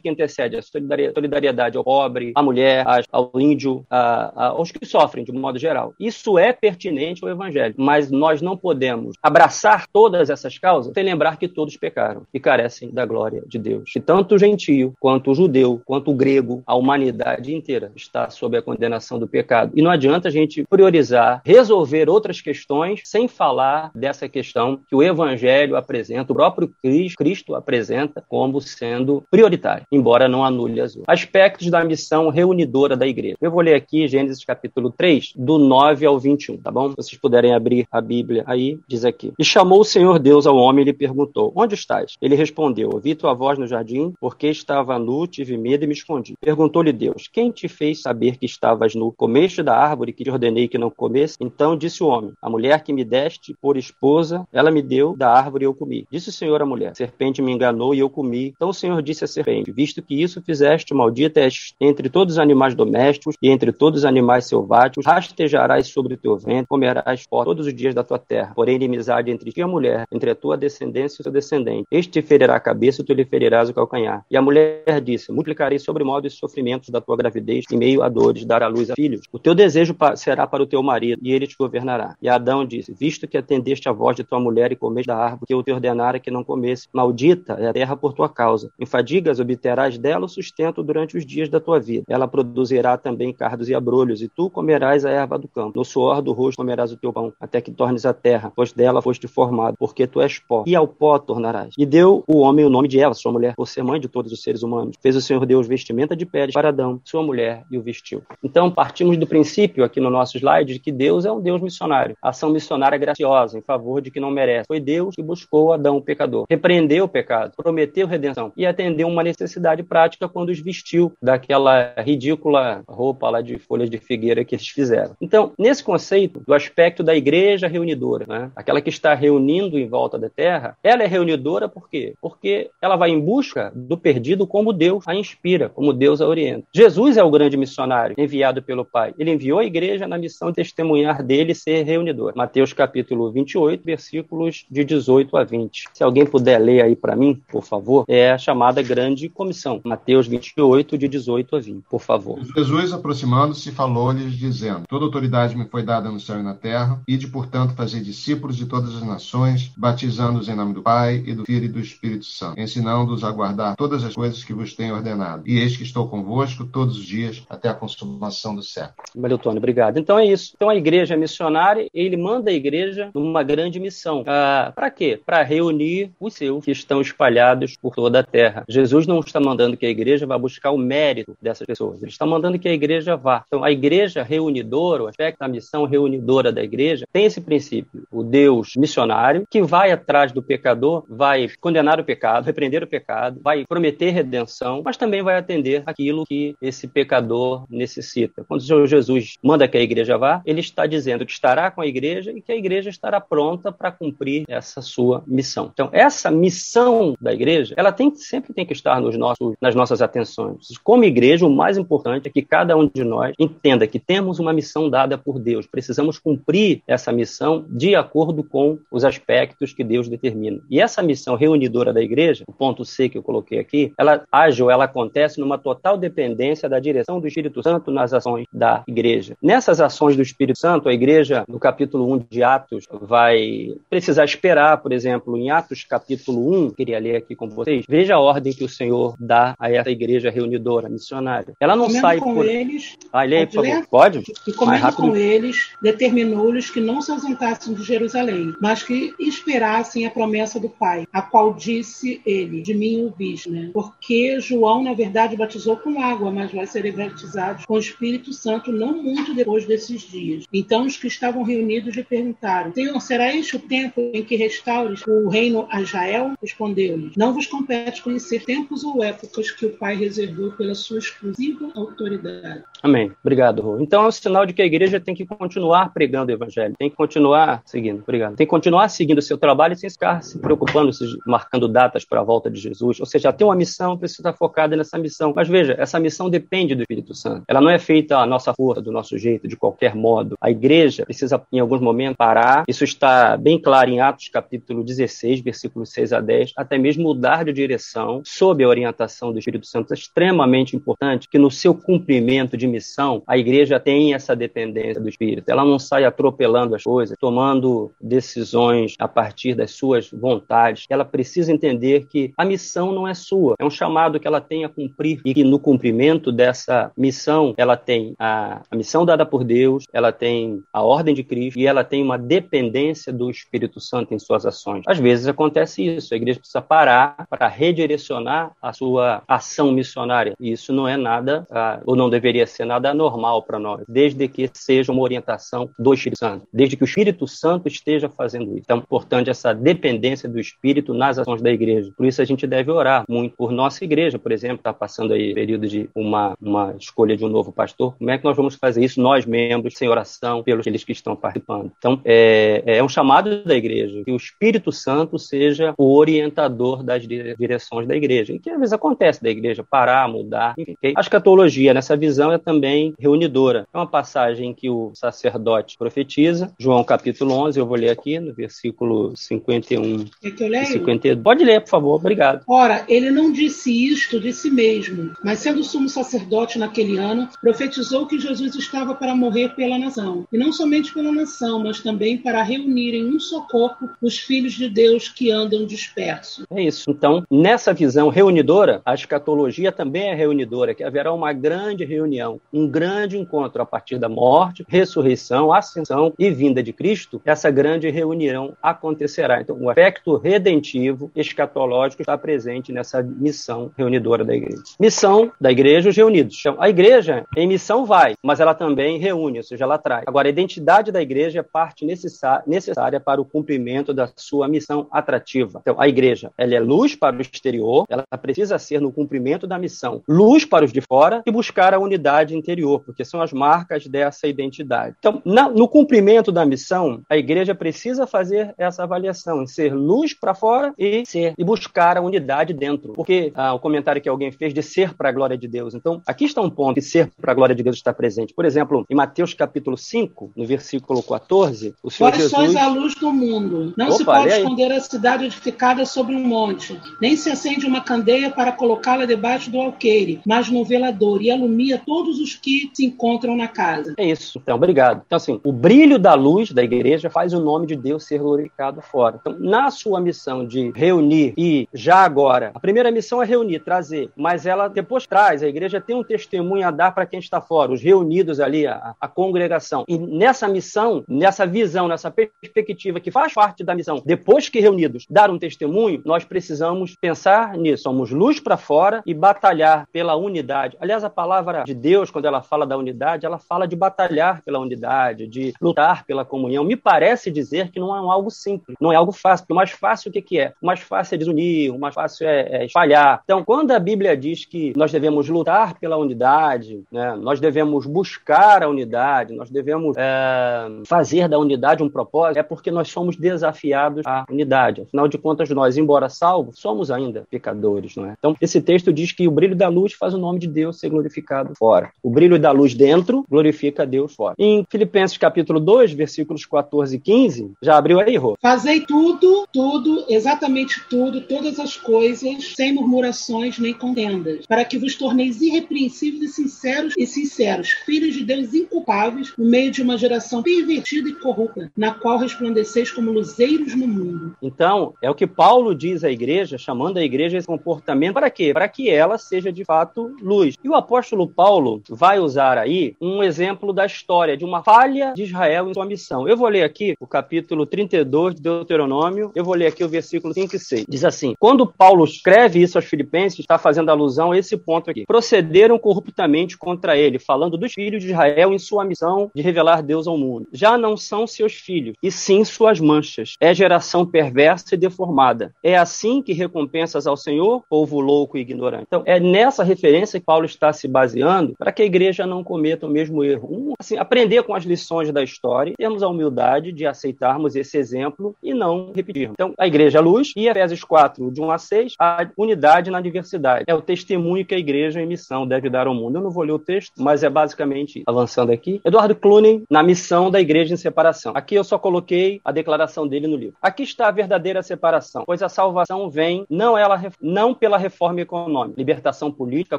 que antecede a solidariedade ao pobre, à mulher, ao índio, a, a, aos que sofrem, de um modo geral. Isso é pertinente ao evangelho, mas nós não podemos abraçar todas essas causas sem lembrar que todos pecaram e carecem da glória de Deus. Então, tanto o gentio, quanto o judeu, quanto o grego, a humanidade inteira está sob a condenação do pecado. E não adianta a gente priorizar, resolver outras questões sem falar dessa questão que o evangelho apresenta, o próprio Cristo apresenta como sendo prioritário, embora não anule as outras. Aspectos da missão reunidora da igreja. Eu vou ler aqui Gênesis capítulo 3, do 9 ao 21, tá bom? Se vocês puderem abrir a Bíblia aí, diz aqui. E chamou o Senhor Deus ao homem e lhe perguntou: Onde estás? Ele respondeu: Ouvi tua voz no jardim porque estava nu, tive medo e me escondi. Perguntou-lhe Deus: Quem te fez saber que estavas nu? Comeste da árvore que te ordenei que não comesse? Então disse o homem: A mulher que me deste por esposa, ela me deu da árvore e eu comi. Disse o Senhor à mulher: serpente me enganou e eu comi. Então o Senhor disse à serpente: Visto que isso fizeste, maldita entre todos os animais domésticos e entre todos os animais selváticos, rastejarás sobre o teu ventre, comerás pó todos os dias da tua terra. Porém, inimizade entre ti e a mulher, entre a tua descendência e o seu descendente. Este te ferirá a cabeça e tu lhe ferirás o calcanhar. E a mulher disse: Multiplicarei sobre modo os sofrimentos da tua gravidez, em meio a dores, dar à luz a filhos. O teu desejo será para o teu marido, e ele te governará. E Adão disse: Visto que atendeste a voz de tua mulher e comeste da árvore que eu te ordenara que não comesse, maldita é a terra por tua causa. Em fadigas obterás dela o sustento durante os dias da tua vida. Ela produzirá também cardos e abrolhos, e tu comerás a erva do campo. No suor do rosto comerás o teu pão, até que tornes a terra, pois dela foste formado, porque tu és pó, e ao pó tornarás. E deu o homem o nome de Eva, sua mulher, por ser mãe de todos os seres humanos. Fez o Senhor Deus vestimenta de peles para Adão, sua mulher, e o vestiu. Então, partimos do princípio aqui no nosso slide de que Deus é um Deus missionário. Ação missionária graciosa, em favor de que não merece. Foi Deus que buscou Adão, o pecador. Repreendeu o pecado, prometeu redenção e atendeu uma necessidade prática quando os vestiu daquela ridícula roupa lá de folhas de figueira que eles fizeram. Então, nesse conceito do aspecto da igreja reunidora, né? aquela que está reunindo em volta da terra, ela é reunidora por quê? Porque ela vai em busca do perdido como Deus a inspira, como Deus a orienta. Jesus é o grande missionário enviado pelo Pai. Ele enviou a igreja na missão de testemunhar dele ser reunidor. Mateus capítulo 28, versículos de 18 a 20. Se alguém puder ler aí para mim, por favor, é a chamada grande comissão. Mateus 28, de 18 a 20, por favor. Jesus, aproximando-se, falou-lhes, dizendo: Toda autoridade me foi dada no céu e na terra, e de, portanto, fazer discípulos de todas as nações, batizando-os em nome do Pai e do Filho e do Espírito Santo, ensinando-os a guardar todas as coisas que vos tenho ordenado. E eis que estou convosco todos os dias até a consumação do século. Valeu, Tony, obrigado. Então é isso. Então a igreja é missionária, ele manda a igreja numa grande missão. Ah, para quê? Para reunir os seus que estão espalhados por toda a terra. Jesus não está mandando que a igreja vá buscar o mérito dessas pessoas, ele está mandando que a igreja vá. Então a igreja reunidora, o aspecto da missão reunidora da igreja, tem esse princípio: o Deus missionário que vai atrás do pecador, vai condenar o pecado, repreender o pecado, vai prometer redenção, mas também vai atender aquilo que esse pecador necessita. Quando o Senhor Jesus manda que a igreja vá, ele está dizendo que estará com a igreja e que a igreja estará pronta para cumprir essa sua missão. Então, essa missão da igreja, ela tem, sempre tem que estar nos nossos, nas nossas atenções. Como igreja, o mais importante é que cada um de nós entenda que temos uma missão dada por Deus. Precisamos cumprir essa missão de acordo com os aspectos que Deus determina. E essa missão reunidora da igreja, o ponto C que eu coloquei aqui, ela age ou ela acontece numa total dependência da direção do Espírito Santo nas ações da igreja. Nessas ações do Espírito Santo, a igreja, no capítulo 1 de Atos, vai precisar esperar, por exemplo, em Atos capítulo 1, queria ler aqui com vocês, veja a ordem que o Senhor dá a essa igreja reunidora, missionária. Ela não comendo sai com por... eles, Ah, lê aí, pode por favor. Pode? e comendo rápido. com eles, determinou-lhes que não se ausentassem de Jerusalém, mas que esperassem a promessa do Pai, a qual disse ele, de mim o viste, né? Porque João, na verdade, batizou com água, mas vai ser batizado com o Espírito Santo não muito depois desses dias. Então os que estavam reunidos lhe perguntaram, Senhor, será este o tempo em que restaures o reino a Israel? Respondeu-lhes, não vos compete conhecer tempos ou épocas que o Pai reservou pela sua exclusiva autoridade. Amém. Obrigado, Rô. Então é um sinal de que a igreja tem que continuar pregando o evangelho, tem que continuar seguindo. Obrigado. Tem que continuar seguindo o seu trabalho sem ficar se preocupando, se marcando datas para a volta de Jesus. Ou seja, tem uma missão, precisa estar focada nessa missão. Mas veja, essa missão depende do Espírito Santo. Ela não é feita à nossa força, do nosso jeito, de qualquer modo. A igreja precisa, em alguns momentos, parar. Isso está bem claro em Atos capítulo 16, versículos 6 a 10. Até mesmo mudar de direção sob a orientação do Espírito Santo. É extremamente importante que no seu cumprimento de missão, a igreja tenha essa dependência do Espírito. Ela não sai atropelando as coisas, tomando decisões a partir das suas vontades. Ela precisa entender que a missão não é sua, é um chamado que ela tem a cumprir e que no cumprimento dessa missão, ela tem a, a missão dada por Deus, ela tem a ordem de Cristo e ela tem uma dependência do Espírito Santo em suas ações. Às vezes acontece isso, a igreja precisa parar para redirecionar a sua ação missionária. E isso não é nada, ah, ou não deveria ser nada normal para nós, desde que seja uma orientação do Espírito Santo, desde que o Espírito Santo esteja fazendo isso. Então, importante essa dependência do Espírito nas ações da igreja. Por isso a gente deve orar muito por nossa igreja, por exemplo, está passando aí período de uma, uma escolha de um novo pastor. Como é que nós vamos fazer isso, nós membros, sem oração, pelos aqueles que estão participando? Então, é, é um chamado da igreja que o Espírito Santo seja o orientador das direções da igreja, e que às vezes acontece da igreja parar, mudar, enfim. A escatologia, nessa visão, é também reunidora. É uma passagem que o sacerdote profetiza, João capítulo 11, eu vou ler aqui no versículo 51 é que eu leio? 52. Pode ler, por favor, obrigado. Ora, ele não disse isto de si mesmo, mas sendo sumo sacerdote naquele ano, profetizou que Jesus estava para morrer pela nação, e não somente pela nação, mas também para reunir em um só corpo os filhos de Deus que andam dispersos. É isso. Então, nessa visão reunidora, a escatologia também é reunidora, que haverá uma grande reunião, um grande encontro a partir da morte, ressurreição, ascensão e vinda de Cristo. Essa grande reunião acontecerá. Então, o aspecto redentivo, escatológico, está presente nessa missão reunidora da igreja. Missão da igreja, os reunidos. Então, a igreja em missão vai, mas ela também reúne, ou seja, ela traz. Agora, a identidade da igreja é parte necessária para o cumprimento da sua missão atrativa. Então, a igreja, ela é luz para o exterior, ela precisa ser no cumprimento da missão, luz para os de fora e buscar a unidade interior, porque são as marcas dessa identidade. Então, na, no cumprimento da missão, a igreja precisa fazer essa avaliação, ser luz para fora e ser e buscar a unidade dentro. Porque ah, o comentário que alguém fez de ser para a glória de Deus. Então, aqui está um ponto que ser para a glória de Deus está presente. Por exemplo, em Mateus capítulo 5, no versículo 14, o Senhor Vós Jesus... sois a luz do mundo. Não Opa, se pode esconder a cidade edificada sobre um monte, nem se acende uma candeia para colocá-la debaixo do alqueire, mas no velador, e alumia todos os que se encontram na casa. É isso. Então, obrigado. Então, assim, o brilho da luz da igreja faz o nome de Deus ser glorificado fora. Então, na sua missão de reunir e já agora, a primeira missão é reunir, trazer, mas ela depois traz, a igreja tem um testemunho a dar para quem está fora, os reunidos ali, a, a congregação. E nessa missão, nessa visão, nessa perspectiva que faz parte da missão, depois que reunidos, dar um testemunho, nós precisamos pensar nisso. Somos luz para fora e batalhar pela unidade. Aliás, a palavra de Deus, quando ela fala da unidade, ela fala de batalhar pela unidade, de lutar pela comunhão. Me parece dizer que não é algo simples, não é algo fácil. Porque o mais fácil o que, que é? O mais fácil é desunir, o mais fácil é, é espalhar. Então, quando a Bíblia diz que nós devemos lutar pela unidade, né, nós devemos buscar a unidade, nós devemos é, fazer da unidade um propósito, é porque nós somos desafiados à unidade. Afinal de contas, nós, embora salvos, somos ainda pecadores, não é? Então, esse texto diz que o brilho da luz faz o nome de Deus ser glorificado fora. O brilho da luz dentro glorifica Deus fora. Em Filipenses capítulo 2, versículos 14 e 15, já abriu aí, Rô? Fazei tudo, tudo, exatamente tudo, todas as coisas, sem murmurações nem contendas, para que vos torneis irrepreensíveis e sinceros e sinceros, filhos de Deus inculpáveis, no meio de uma geração pervertida e corrupta, na qual resplandeceis como luzeiros no mundo. Então, é o que Paulo diz à igreja, chamando a igreja comportamento, para quê? Para que ela seja de fato luz. E o apóstolo Paulo vai usar aí um exemplo da história de uma falha de Israel em sua missão. Eu vou ler aqui o capítulo 32 de Deuteronômio, eu vou ler aqui o versículo 5 e 6. Diz assim: Quando Paulo escreve isso aos Filipenses, está fazendo alusão a esse ponto aqui. Procederam corruptamente contra ele, falando dos filhos de Israel em sua missão de revelar Deus ao mundo. Já não são seus filhos, e sim suas manchas. É geração perversa e deformada. É assim que recompensas ao Senhor, povo louco e ignorante. Então, é nessa referência que Paulo está se baseando para que a igreja não cometa o mesmo erro. Um, assim, aprender com as lições da história, termos a humildade de aceitarmos esse exemplo e não repetirmos. Então, a igreja é luz e Efésios 4, de 1 a 6, a unidade na diversidade. É o testemunho que a igreja em missão deve dar ao mundo. Eu não vou ler o texto, mas é basicamente, avançando aqui, Eduardo Cluny, na missão da igreja em separação. Aqui eu só coloquei a declaração dele no livro. Aqui está a verdadeira separação, pois a salvação vem não, ela, não pela reforma econômica, libertação política,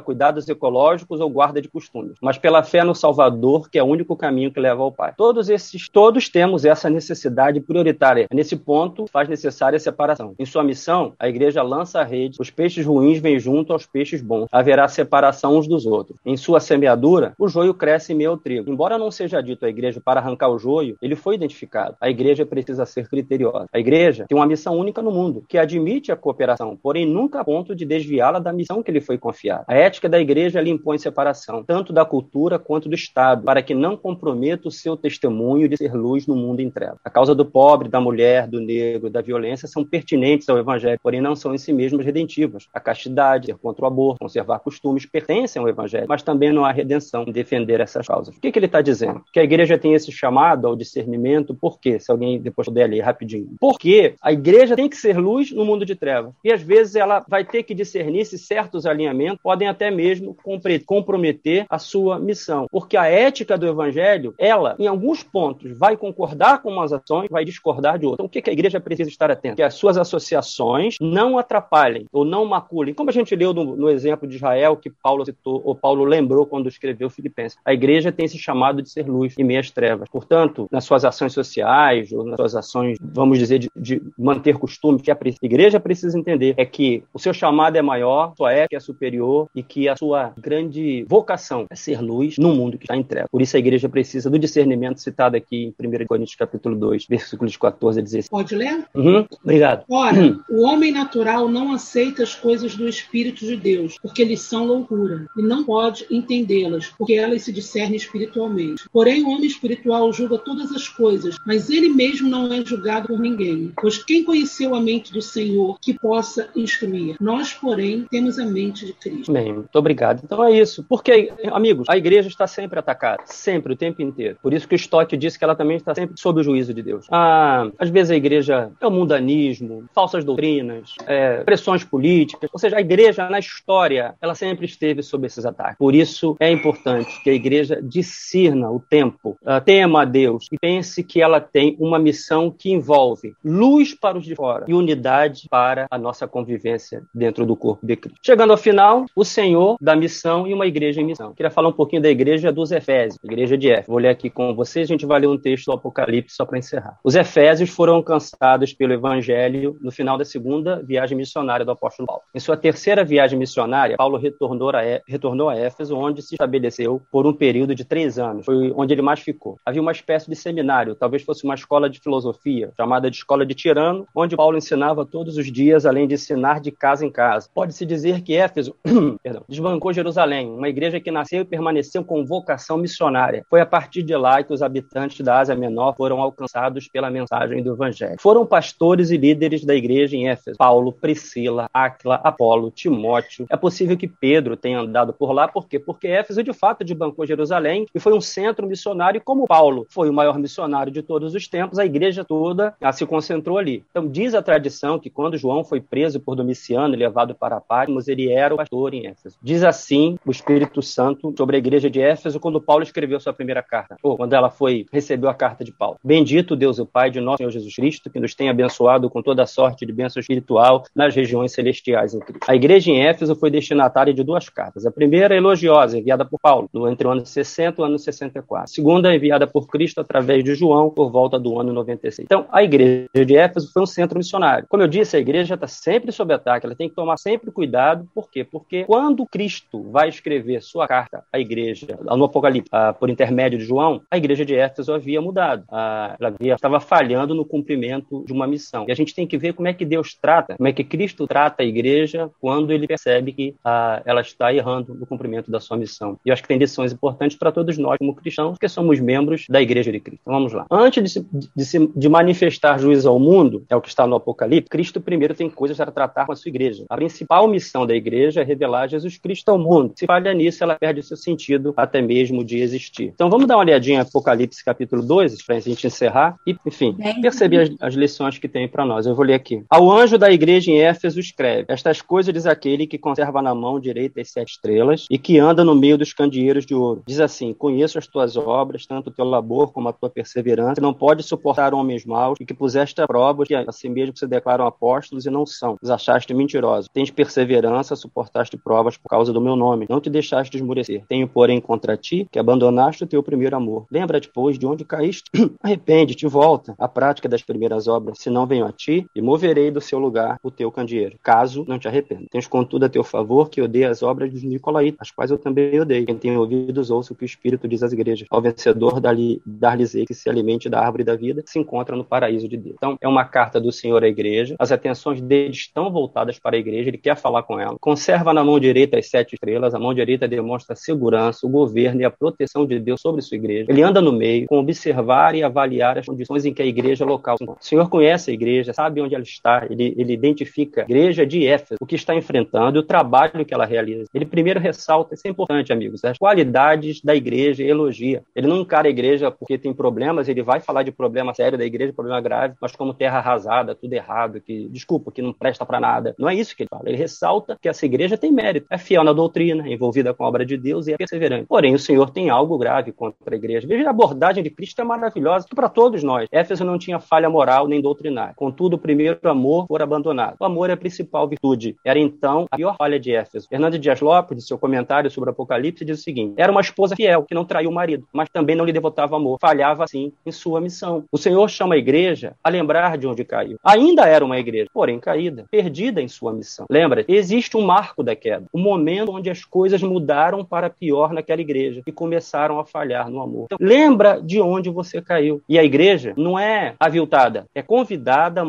cuidados ecológicos ou guarda de costumes, mas pela fé no Salvador, que é o único caminho que leva ao Pai. Todos esses, todos temos essa necessidade prioritária. Nesse ponto, faz necessária a separação. Em sua missão, a igreja lança a rede, os peixes ruins vêm junto aos peixes bons. Haverá separação uns dos outros. Em sua semeadura, o joio cresce em meio ao trigo. Embora não seja dito à igreja para arrancar o joio, ele foi identificado. A igreja precisa ser criteriosa. A igreja tem uma missão única no mundo, que admite a cooperação, porém nunca a ponto de desviá-la da missão que lhe foi confiada. A ética da igreja lhe impõe separação, tanto da cultura quanto do Estado, para que não comprometa o seu testemunho de ser luz no mundo em trevas. A causa do pobre, da mulher, do negro, da violência são pertinentes ao evangelho, porém não são em si mesmas redentivas. A castidade, ser contra o aborto, conservar costumes pertencem ao evangelho, mas também não há redenção em defender essas causas. O que, que ele está dizendo? Que a igreja tem esse chamado ao discernimento, por quê? Se alguém depois puder ler rapidinho. Porque a igreja tem que ser luz no mundo de trevas. E às vezes ela vai ter que discernir se certos alinhamentos podem até mesmo comprometer a sua missão. Porque a ética do evangelho, ela, em alguns pontos, vai concordar com umas ações, vai discordar de outras. Então, o que, a igreja precisa estar atenta? Que as suas associações não atrapalhem ou não maculem. Como a gente leu no, no exemplo de Israel, que Paulo citou, ou Paulo lembrou quando escreveu Filipenses. A igreja tem esse chamado de ser luz em meias trevas. Portanto, nas suas ações sociais, ou nas suas ações, vamos dizer, de, de manter costumes, que a igreja precisa entender é que o seu chamado é maior, sua ética é superior e que a sua grande vocação é ser luz no mundo que está em trevas. Por isso a igreja precisa do discernimento citado aqui em 1 Coríntios capítulo 2, versículos 14 a 16. Pode ler? Uhum, obrigado. Ora, uhum. o homem natural não aceita as coisas do Espírito de Deus, porque eles são loucura, e não pode entendê-las, porque elas se discernem espiritualmente. Porém, o homem espiritual julga todas as coisas, mas ele mesmo não é julgado por ninguém. Pois quem conheceu a mente do Senhor que possa instruir? Nós, porém, temos a mente de Cristo. Bem, muito obrigado. Então é isso. Porque, amigos, a igreja está sempre atacada, sempre, o tempo inteiro. Por isso que o Stott disse que ela também está sempre sob o juízo de Deus. Ah, às vezes a igreja é o mundanismo, falsas doutrinas, é, pressões políticas. Ou seja, a igreja, na história, ela sempre esteve sob esses ataques. Por isso é importante que a igreja discirna o tempo, uh, tema a Deus e pense que ela tem uma missão que envolve luz para os de fora e unidade para a nossa convivência dentro do corpo de Cristo. Chegando ao final, o Senhor da missão e uma igreja em missão. Queria falar um pouquinho da igreja dos Efésios, igreja de Éfeso. Vou ler aqui com vocês, a gente vai ler um texto do Apocalipse só para encerrar. Os Efésios foram alcançados pelo Evangelho no final da segunda viagem missionária do apóstolo Paulo. Em sua terceira viagem missionária, Paulo retornou a, retornou a Éfeso, onde se estabeleceu por um período de três anos. Foi onde ele mais ficou. Havia uma espécie de seminário, talvez fosse uma escola de filosofia, chamada de Escola de Tirano, onde Paulo ensinava todos os dias, além de ensinar de casa em casa. Pode-se dizer que Éfeso perdão, desbancou Jerusalém, uma igreja que nasceu e permaneceu com vocação missionária. Foi a partir de lá que os habitantes da Ásia Menor foram alcançados pela mensagem do Evangelho. Foram pastores e líderes da igreja em Éfeso: Paulo, Priscila, Áquila, Apolo, Timóteo. É possível que Pedro tenha andado por lá, por quê? Porque Éfeso de fato desbancou Jerusalém e foi um centro missionário, como Paulo foi o maior missionário de todos os tempos, a igreja toda se concentrou ali. Então diz a tradição que quando João foi preso por Domiciano levado para Patmos, ele era o pastor em Éfeso. Diz assim o Espírito Santo sobre a igreja de Éfeso quando Paulo escreveu sua primeira carta, ou quando ela foi recebeu a carta de Paulo. Bendito Deus o Pai de nosso Senhor Jesus Cristo, que nos tem abençoado com toda sorte de bênção espiritual nas regiões celestiais em Cristo. A igreja em Éfeso foi destinatária de duas cartas. A primeira, elogiosa, enviada por Paulo, entre o ano 60 e o ano 64. A segunda, enviada por Cristo através de João, por volta do ano 96. Então, a igreja de Éfeso foi um centro missionário. Como eu disse, a igreja está sempre sob ataque, ela tem que tomar sempre cuidado. Por quê? Porque quando Cristo vai escrever sua carta à igreja, no Apocalipse, ah, por intermédio de João, a igreja de Éfeso havia mudado. Ah, ela havia, estava falhando no cumprimento de uma missão. E a gente tem que ver como é que Deus trata, como é que Cristo trata a igreja quando ele percebe que ah, ela está errando no cumprimento da sua missão. E eu acho que tem lições importantes para todos nós, como cristãos, porque somos membros da igreja de Cristo. Então, vamos lá. Antes de, se, de, se, de manifestar juízo ao mundo, é o que está no Apocalipse, Cristo primeiro tem coisas para tratar com a sua igreja. A principal missão da igreja é revelar Jesus Cristo ao mundo. Se falha nisso, ela perde o seu sentido até mesmo de existir. Então vamos dar uma olhadinha em Apocalipse capítulo 2, para a gente encerrar e, enfim, perceber as, as lições que tem para nós. Eu vou ler aqui. Ao anjo da igreja em Éfeso escreve: Estas coisas diz aquele que conserva na mão direita as sete estrelas e que anda no meio dos candeeiros de ouro. Diz assim: Conheço as tuas obras, tanto o teu labor como a tua perseverança, que não pode suportar homens maus e que puseste a prova que assim mesmo se declaram apóstolos e não são. Os achaste mentirosos. Tens perseverança, suportaste provas por causa do meu nome. Não te deixaste esmurecer. Tenho, porém, contra ti que abandonaste o teu primeiro amor. Lembra-te, pois, de onde caíste. Arrepende-te, volta à prática das primeiras obras, senão venho a ti e moverei do seu lugar o teu candeeiro, caso não te arrependa. Tens, contudo, a teu favor que odeia as obras dos Nicolaitas, as quais eu também odeio. Quem tem ouvidos, ouça o que o Espírito diz às igrejas. Ao vencedor, dar-lhes que se alimente da árvore da vida, se encontra no paraíso de Deus. Então, é uma carta do Senhor à igreja. As atenções dele estão voltadas para a igreja, ele quer falar com ela. Conserva na mão direita as sete estrelas, a mão direita demonstra a segurança, o governo e a proteção de Deus sobre sua igreja. Ele anda no meio, com observar e avaliar as condições em que a igreja local se encontra. O Senhor conhece a igreja, sabe onde ela está, ele, ele identifica a igreja de Éfeso, o que está enfrentando e o trabalho que ela realiza. Ele primeiro ressalta, isso é importante, amigos, as qualidades da igreja e elogia. Ele não encara a igreja porque tem problemas, ele vai falar de problema sério da igreja, problema grave, mas como terra arrasada, tudo errado, que desculpa, que não presta para nada. Não é isso que ele fala. Ele ressalta que essa igreja tem mérito, é fiel na doutrina, envolvida com a obra de Deus e é perseverante. Porém, o Senhor tem algo grave contra a igreja. Veja, a abordagem de Cristo é maravilhosa para todos nós. Éfeso não tinha falha moral nem doutrinária. Contudo, o primeiro amor foi abandonado. O amor é a principal virtude. Era então a pior falha de Éfeso. Fernando Dias Lopes, em seu comentário sobre o Apocalipse, diz o seguinte: era uma esposa fiel, que não traiu o marido, mas também não lhe devotava amor. Falhava, assim, em sua missão. O Senhor chama a igreja a lembrar de onde caiu. Ainda era uma igreja, porém caída, perdida em sua missão. Lembra? Existe um marco da queda, o um momento onde as coisas mudaram para pior naquela igreja e começaram a falhar no amor. Então, lembra de onde você caiu. E a igreja não é aviltada, é convidada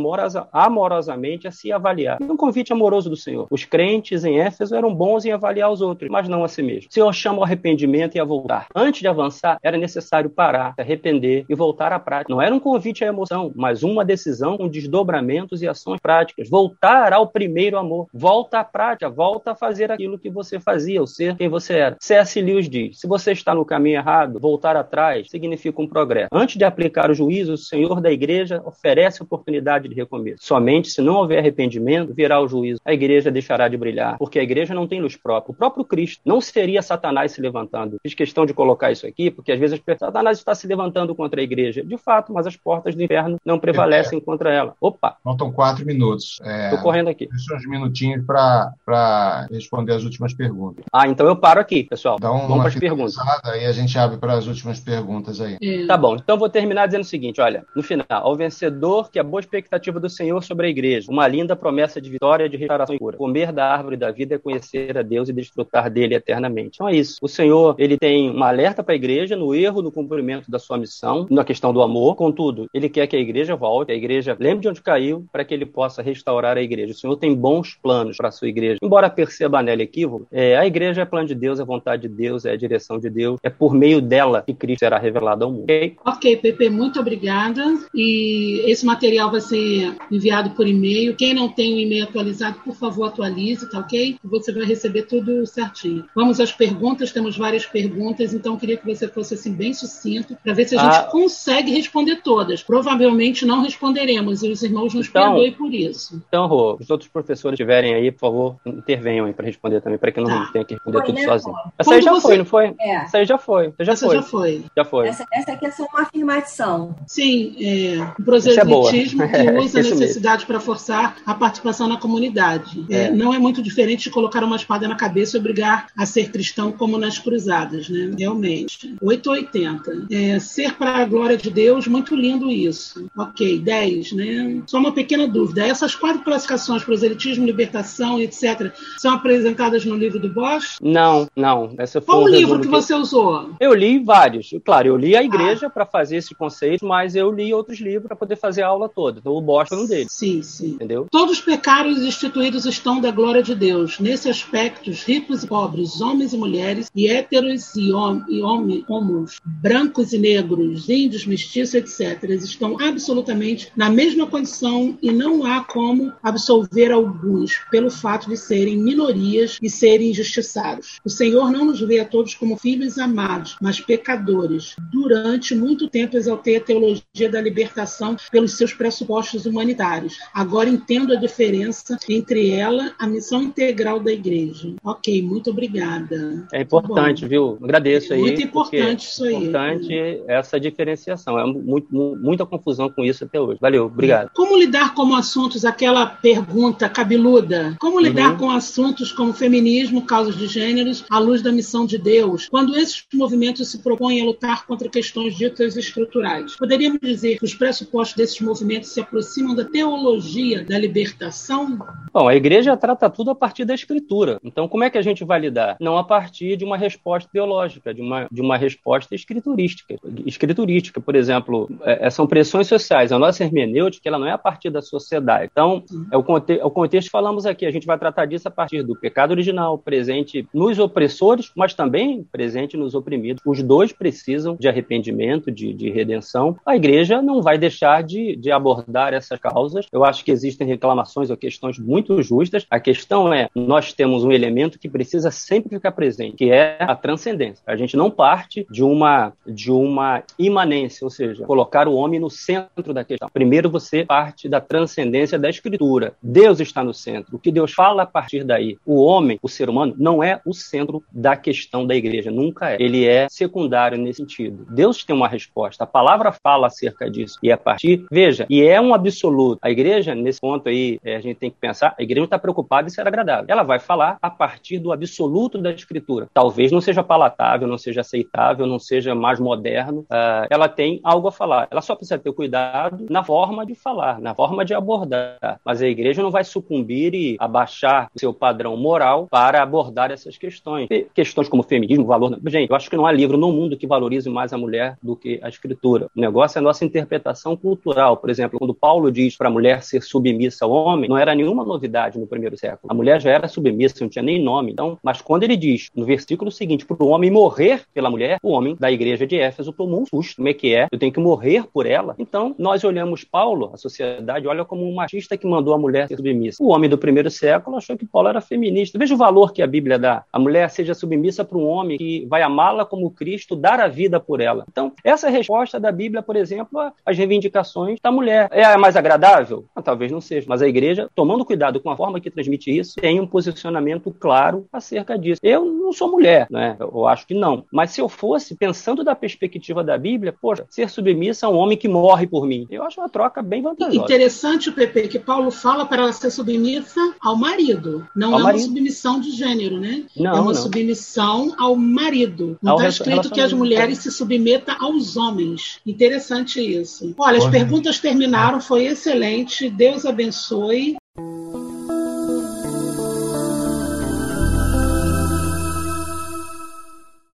amorosamente a se avaliar. É um convite amoroso do Senhor. Os crentes em Éfeso eram bons em avaliar os outros, mas não a si mesmo. O Senhor chama ao arrependimento e a voltar. Antes de avançar, era necessário parar, se arrepender e voltar à prática. Não era um convite à emoção, mas uma decisão com desdobramentos e ações práticas. Voltar ao primeiro amor. Volta à prática, volta a fazer aquilo que você fazia, ou ser quem você era. C.S. Lewis diz: se você está no caminho errado, voltar atrás significa um progresso. Antes de aplicar o juízo, o Senhor da igreja oferece oportunidade de recomeço. Somente se não houver arrependimento, virá o juízo. A igreja deixará de brilhar, porque a igreja não tem luz própria. O próprio Cristo não seria Satanás se levantando. Fiz questão de colocar isso aqui, porque às vezes Satanás está se levantando contra a igreja. De fato, mas as portas do inferno não prevalecem é. contra ela. Opa! Faltam quatro minutos. Estou é, correndo aqui. Deixa uns minutinhos para responder as últimas perguntas. Ah, então eu paro aqui, pessoal. Dá um, Vamos para as perguntas. Aí a gente abre para as últimas perguntas aí. É. Tá bom, então vou terminar dizendo o seguinte: olha, no final, ao vencedor que a boa expectativa do Senhor sobre a igreja, uma linda promessa de vitória, de restauração e cura. Comer da árvore da vida é conhecer a Deus e desfrutar dele eternamente. Então é isso. O Senhor, ele tem uma alerta para a igreja no erro no cumprimento da sua missão, na questão do amor. Contudo, ele quer que a igreja volte, a igreja lembre de onde caiu, para que ele possa restaurar a igreja. O Senhor tem bons planos para a sua igreja. Embora perceba nela equívoco, é, a igreja é plano de Deus, é vontade de Deus, é a direção de Deus. É por meio dela que Cristo será revelado ao mundo. Ok, ok Pepe, muito obrigada. E esse material vai ser enviado por e-mail. Quem não tem o e-mail atualizado, por favor, atualize, tá ok? Você vai receber tudo certinho. Vamos às perguntas, temos várias perguntas, então queria que você fosse assim bem sucinto para ver se a gente ah. consegue responder todas. Provavelmente não responderemos e os irmãos nos então, perdoem por isso. Então, Rô, os outros professores estiverem aí, por favor, intervenham aí para responder também, para que não tá. tenha que responder foi, tudo né, sozinho. Essa aí já você... foi, não foi? É. Essa aí já foi. Já Essa foi. já foi. Já foi. Essa, essa aqui é só uma afirmação. Sim, é, o proselitismo é que usa a necessidade para forçar a participação na comunidade. É. É, não é muito diferente de colocar uma espada na cabeça e obrigar a ser cristão como nas cruzadas, né? Realmente. 880. É, ser para a glória de Deus, muito lindo isso. Ok, 10, né? Só uma pequena dúvida. Essas quatro classificações, proselitismo, libertação, etc., são apresentadas no livro do Bosch? Não, não. Essa Qual o livro que, que você usou? Eu li vários. Claro, eu li a igreja ah. para fazer esse conceito, mas eu li outros livros para poder fazer a aula toda. Então o Bosch foi um deles. Sim, sim. Entendeu? Todos os pecados instituídos estão da glória de Deus. Nesse aspecto, ricos e pobres, homens e mulheres, e héteros e, hom e homos, brancos e negros, índios, mestiços, etc., estão absolutamente na mesma condição e não há como absolver alguns pelo fato de serem minorias e serem injustiçados. O Senhor não nos vê a todos como filhos amados, mas pecadores. Durante muito tempo exaltei a teologia da libertação pelos seus pressupostos humanitários. Agora entendo a diferença entre ela, a missão integral da igreja. Ok, muito obrigada. É importante, viu? Agradeço aí. Muito importante isso aí. É importante essa diferenciação. É muito, muita confusão com isso até hoje. Valeu, obrigado. Como lidar com assuntos, aquela pergunta cabeluda, como lidar uhum. com assuntos como feminismo, causas de gêneros, à luz da missão de Deus, quando esses movimentos se propõem a lutar contra questões ditas estruturais? Poderíamos dizer que os pressupostos desses movimentos se aproximam da teologia da libertação? Bom, a igreja trata tudo a partir da escritura. Então, como é que a gente vai lidar? Não a partir de uma resposta teológica, de uma, de uma resposta escriturística. Escriturística, por exemplo, é, é são pressões sociais. A nossa hermenêutica ela não é a partir da sociedade. Então, é o, conte o contexto falamos aqui. A gente vai tratar disso a partir do pecado original, presente nos opressores, mas também presente nos oprimidos. Os dois precisam de arrependimento, de, de redenção. A igreja não vai deixar de, de abordar essas causas. Eu acho que existem reclamações ou questões muito justas. A questão é, nós temos um elemento que precisa sempre ficar presente, que é a transcendência. A gente não parte de uma, de uma imanência, ou seja, colocar o homem no centro da questão. Primeiro você parte da transcendência da Escritura. Deus está no centro. O que Deus fala a partir daí. O homem, o ser humano, não é o centro da questão da igreja. Nunca é. Ele é secundário nesse sentido. Deus tem uma resposta. A palavra fala acerca disso. E a partir, veja, e é um absoluto. A igreja, nesse ponto aí, é, a gente tem que pensar, a igreja está preocupada em ser agradável. Ela vai falar a partir do absoluto da Escritura. Talvez não seja palatável, não seja aceitável, não seja mais moderno. Uh, ela tem algo a falar. Ela só precisa ter cuidado na forma de falar, na forma de abordar. Mas a igreja não vai sucumbir e abaixar o seu padrão moral para abordar essas questões. E questões como feminismo, valor. Gente, eu acho que não há livro no mundo que valorize mais a mulher do que a escritura. O negócio é a nossa interpretação cultural. Por exemplo, quando Paulo diz para a mulher ser submissa ao homem, não era nenhuma novidade no primeiro século. A mulher já era submissa, não tinha nem nome. Então, mas quando ele diz no versículo seguinte, para o homem morrer pela mulher, o homem da igreja de Éfeso tomou um susto. Como é que é? Eu tenho que morrer por ela? Então, nós olhamos Paulo, a sociedade olha como um machista que mandou a mulher ser submissa. O homem do primeiro século achou que Paulo era feminista. Veja o valor que a Bíblia dá. A mulher seja submissa para um homem que vai amá-la como Cristo, dar a vida por ela. Então, essa é resposta da Bíblia, por exemplo, às reivindicações da mulher. É a mais agradável? Ah, talvez não seja. Mas a igreja, tomando cuidado com a forma que transmite isso, tem um posicionamento claro acerca disso. Eu não sou mulher, né? Eu acho que não. Mas se eu fosse, pensando da perspectiva da Bíblia, poxa, ser submissa a um homem que morre por mim. Eu acho uma troca bem vantajosa. Interessante, Pepe, que Paulo fala para ser submissa ao marido. Não ao é marido. uma submissão de gênero, né? Não, é uma não. submissão ao marido. Não está escrito que as mulheres se submetam aos homens. Interessante isso. Olha, as perguntas terminaram, foi excelente. Deus abençoe.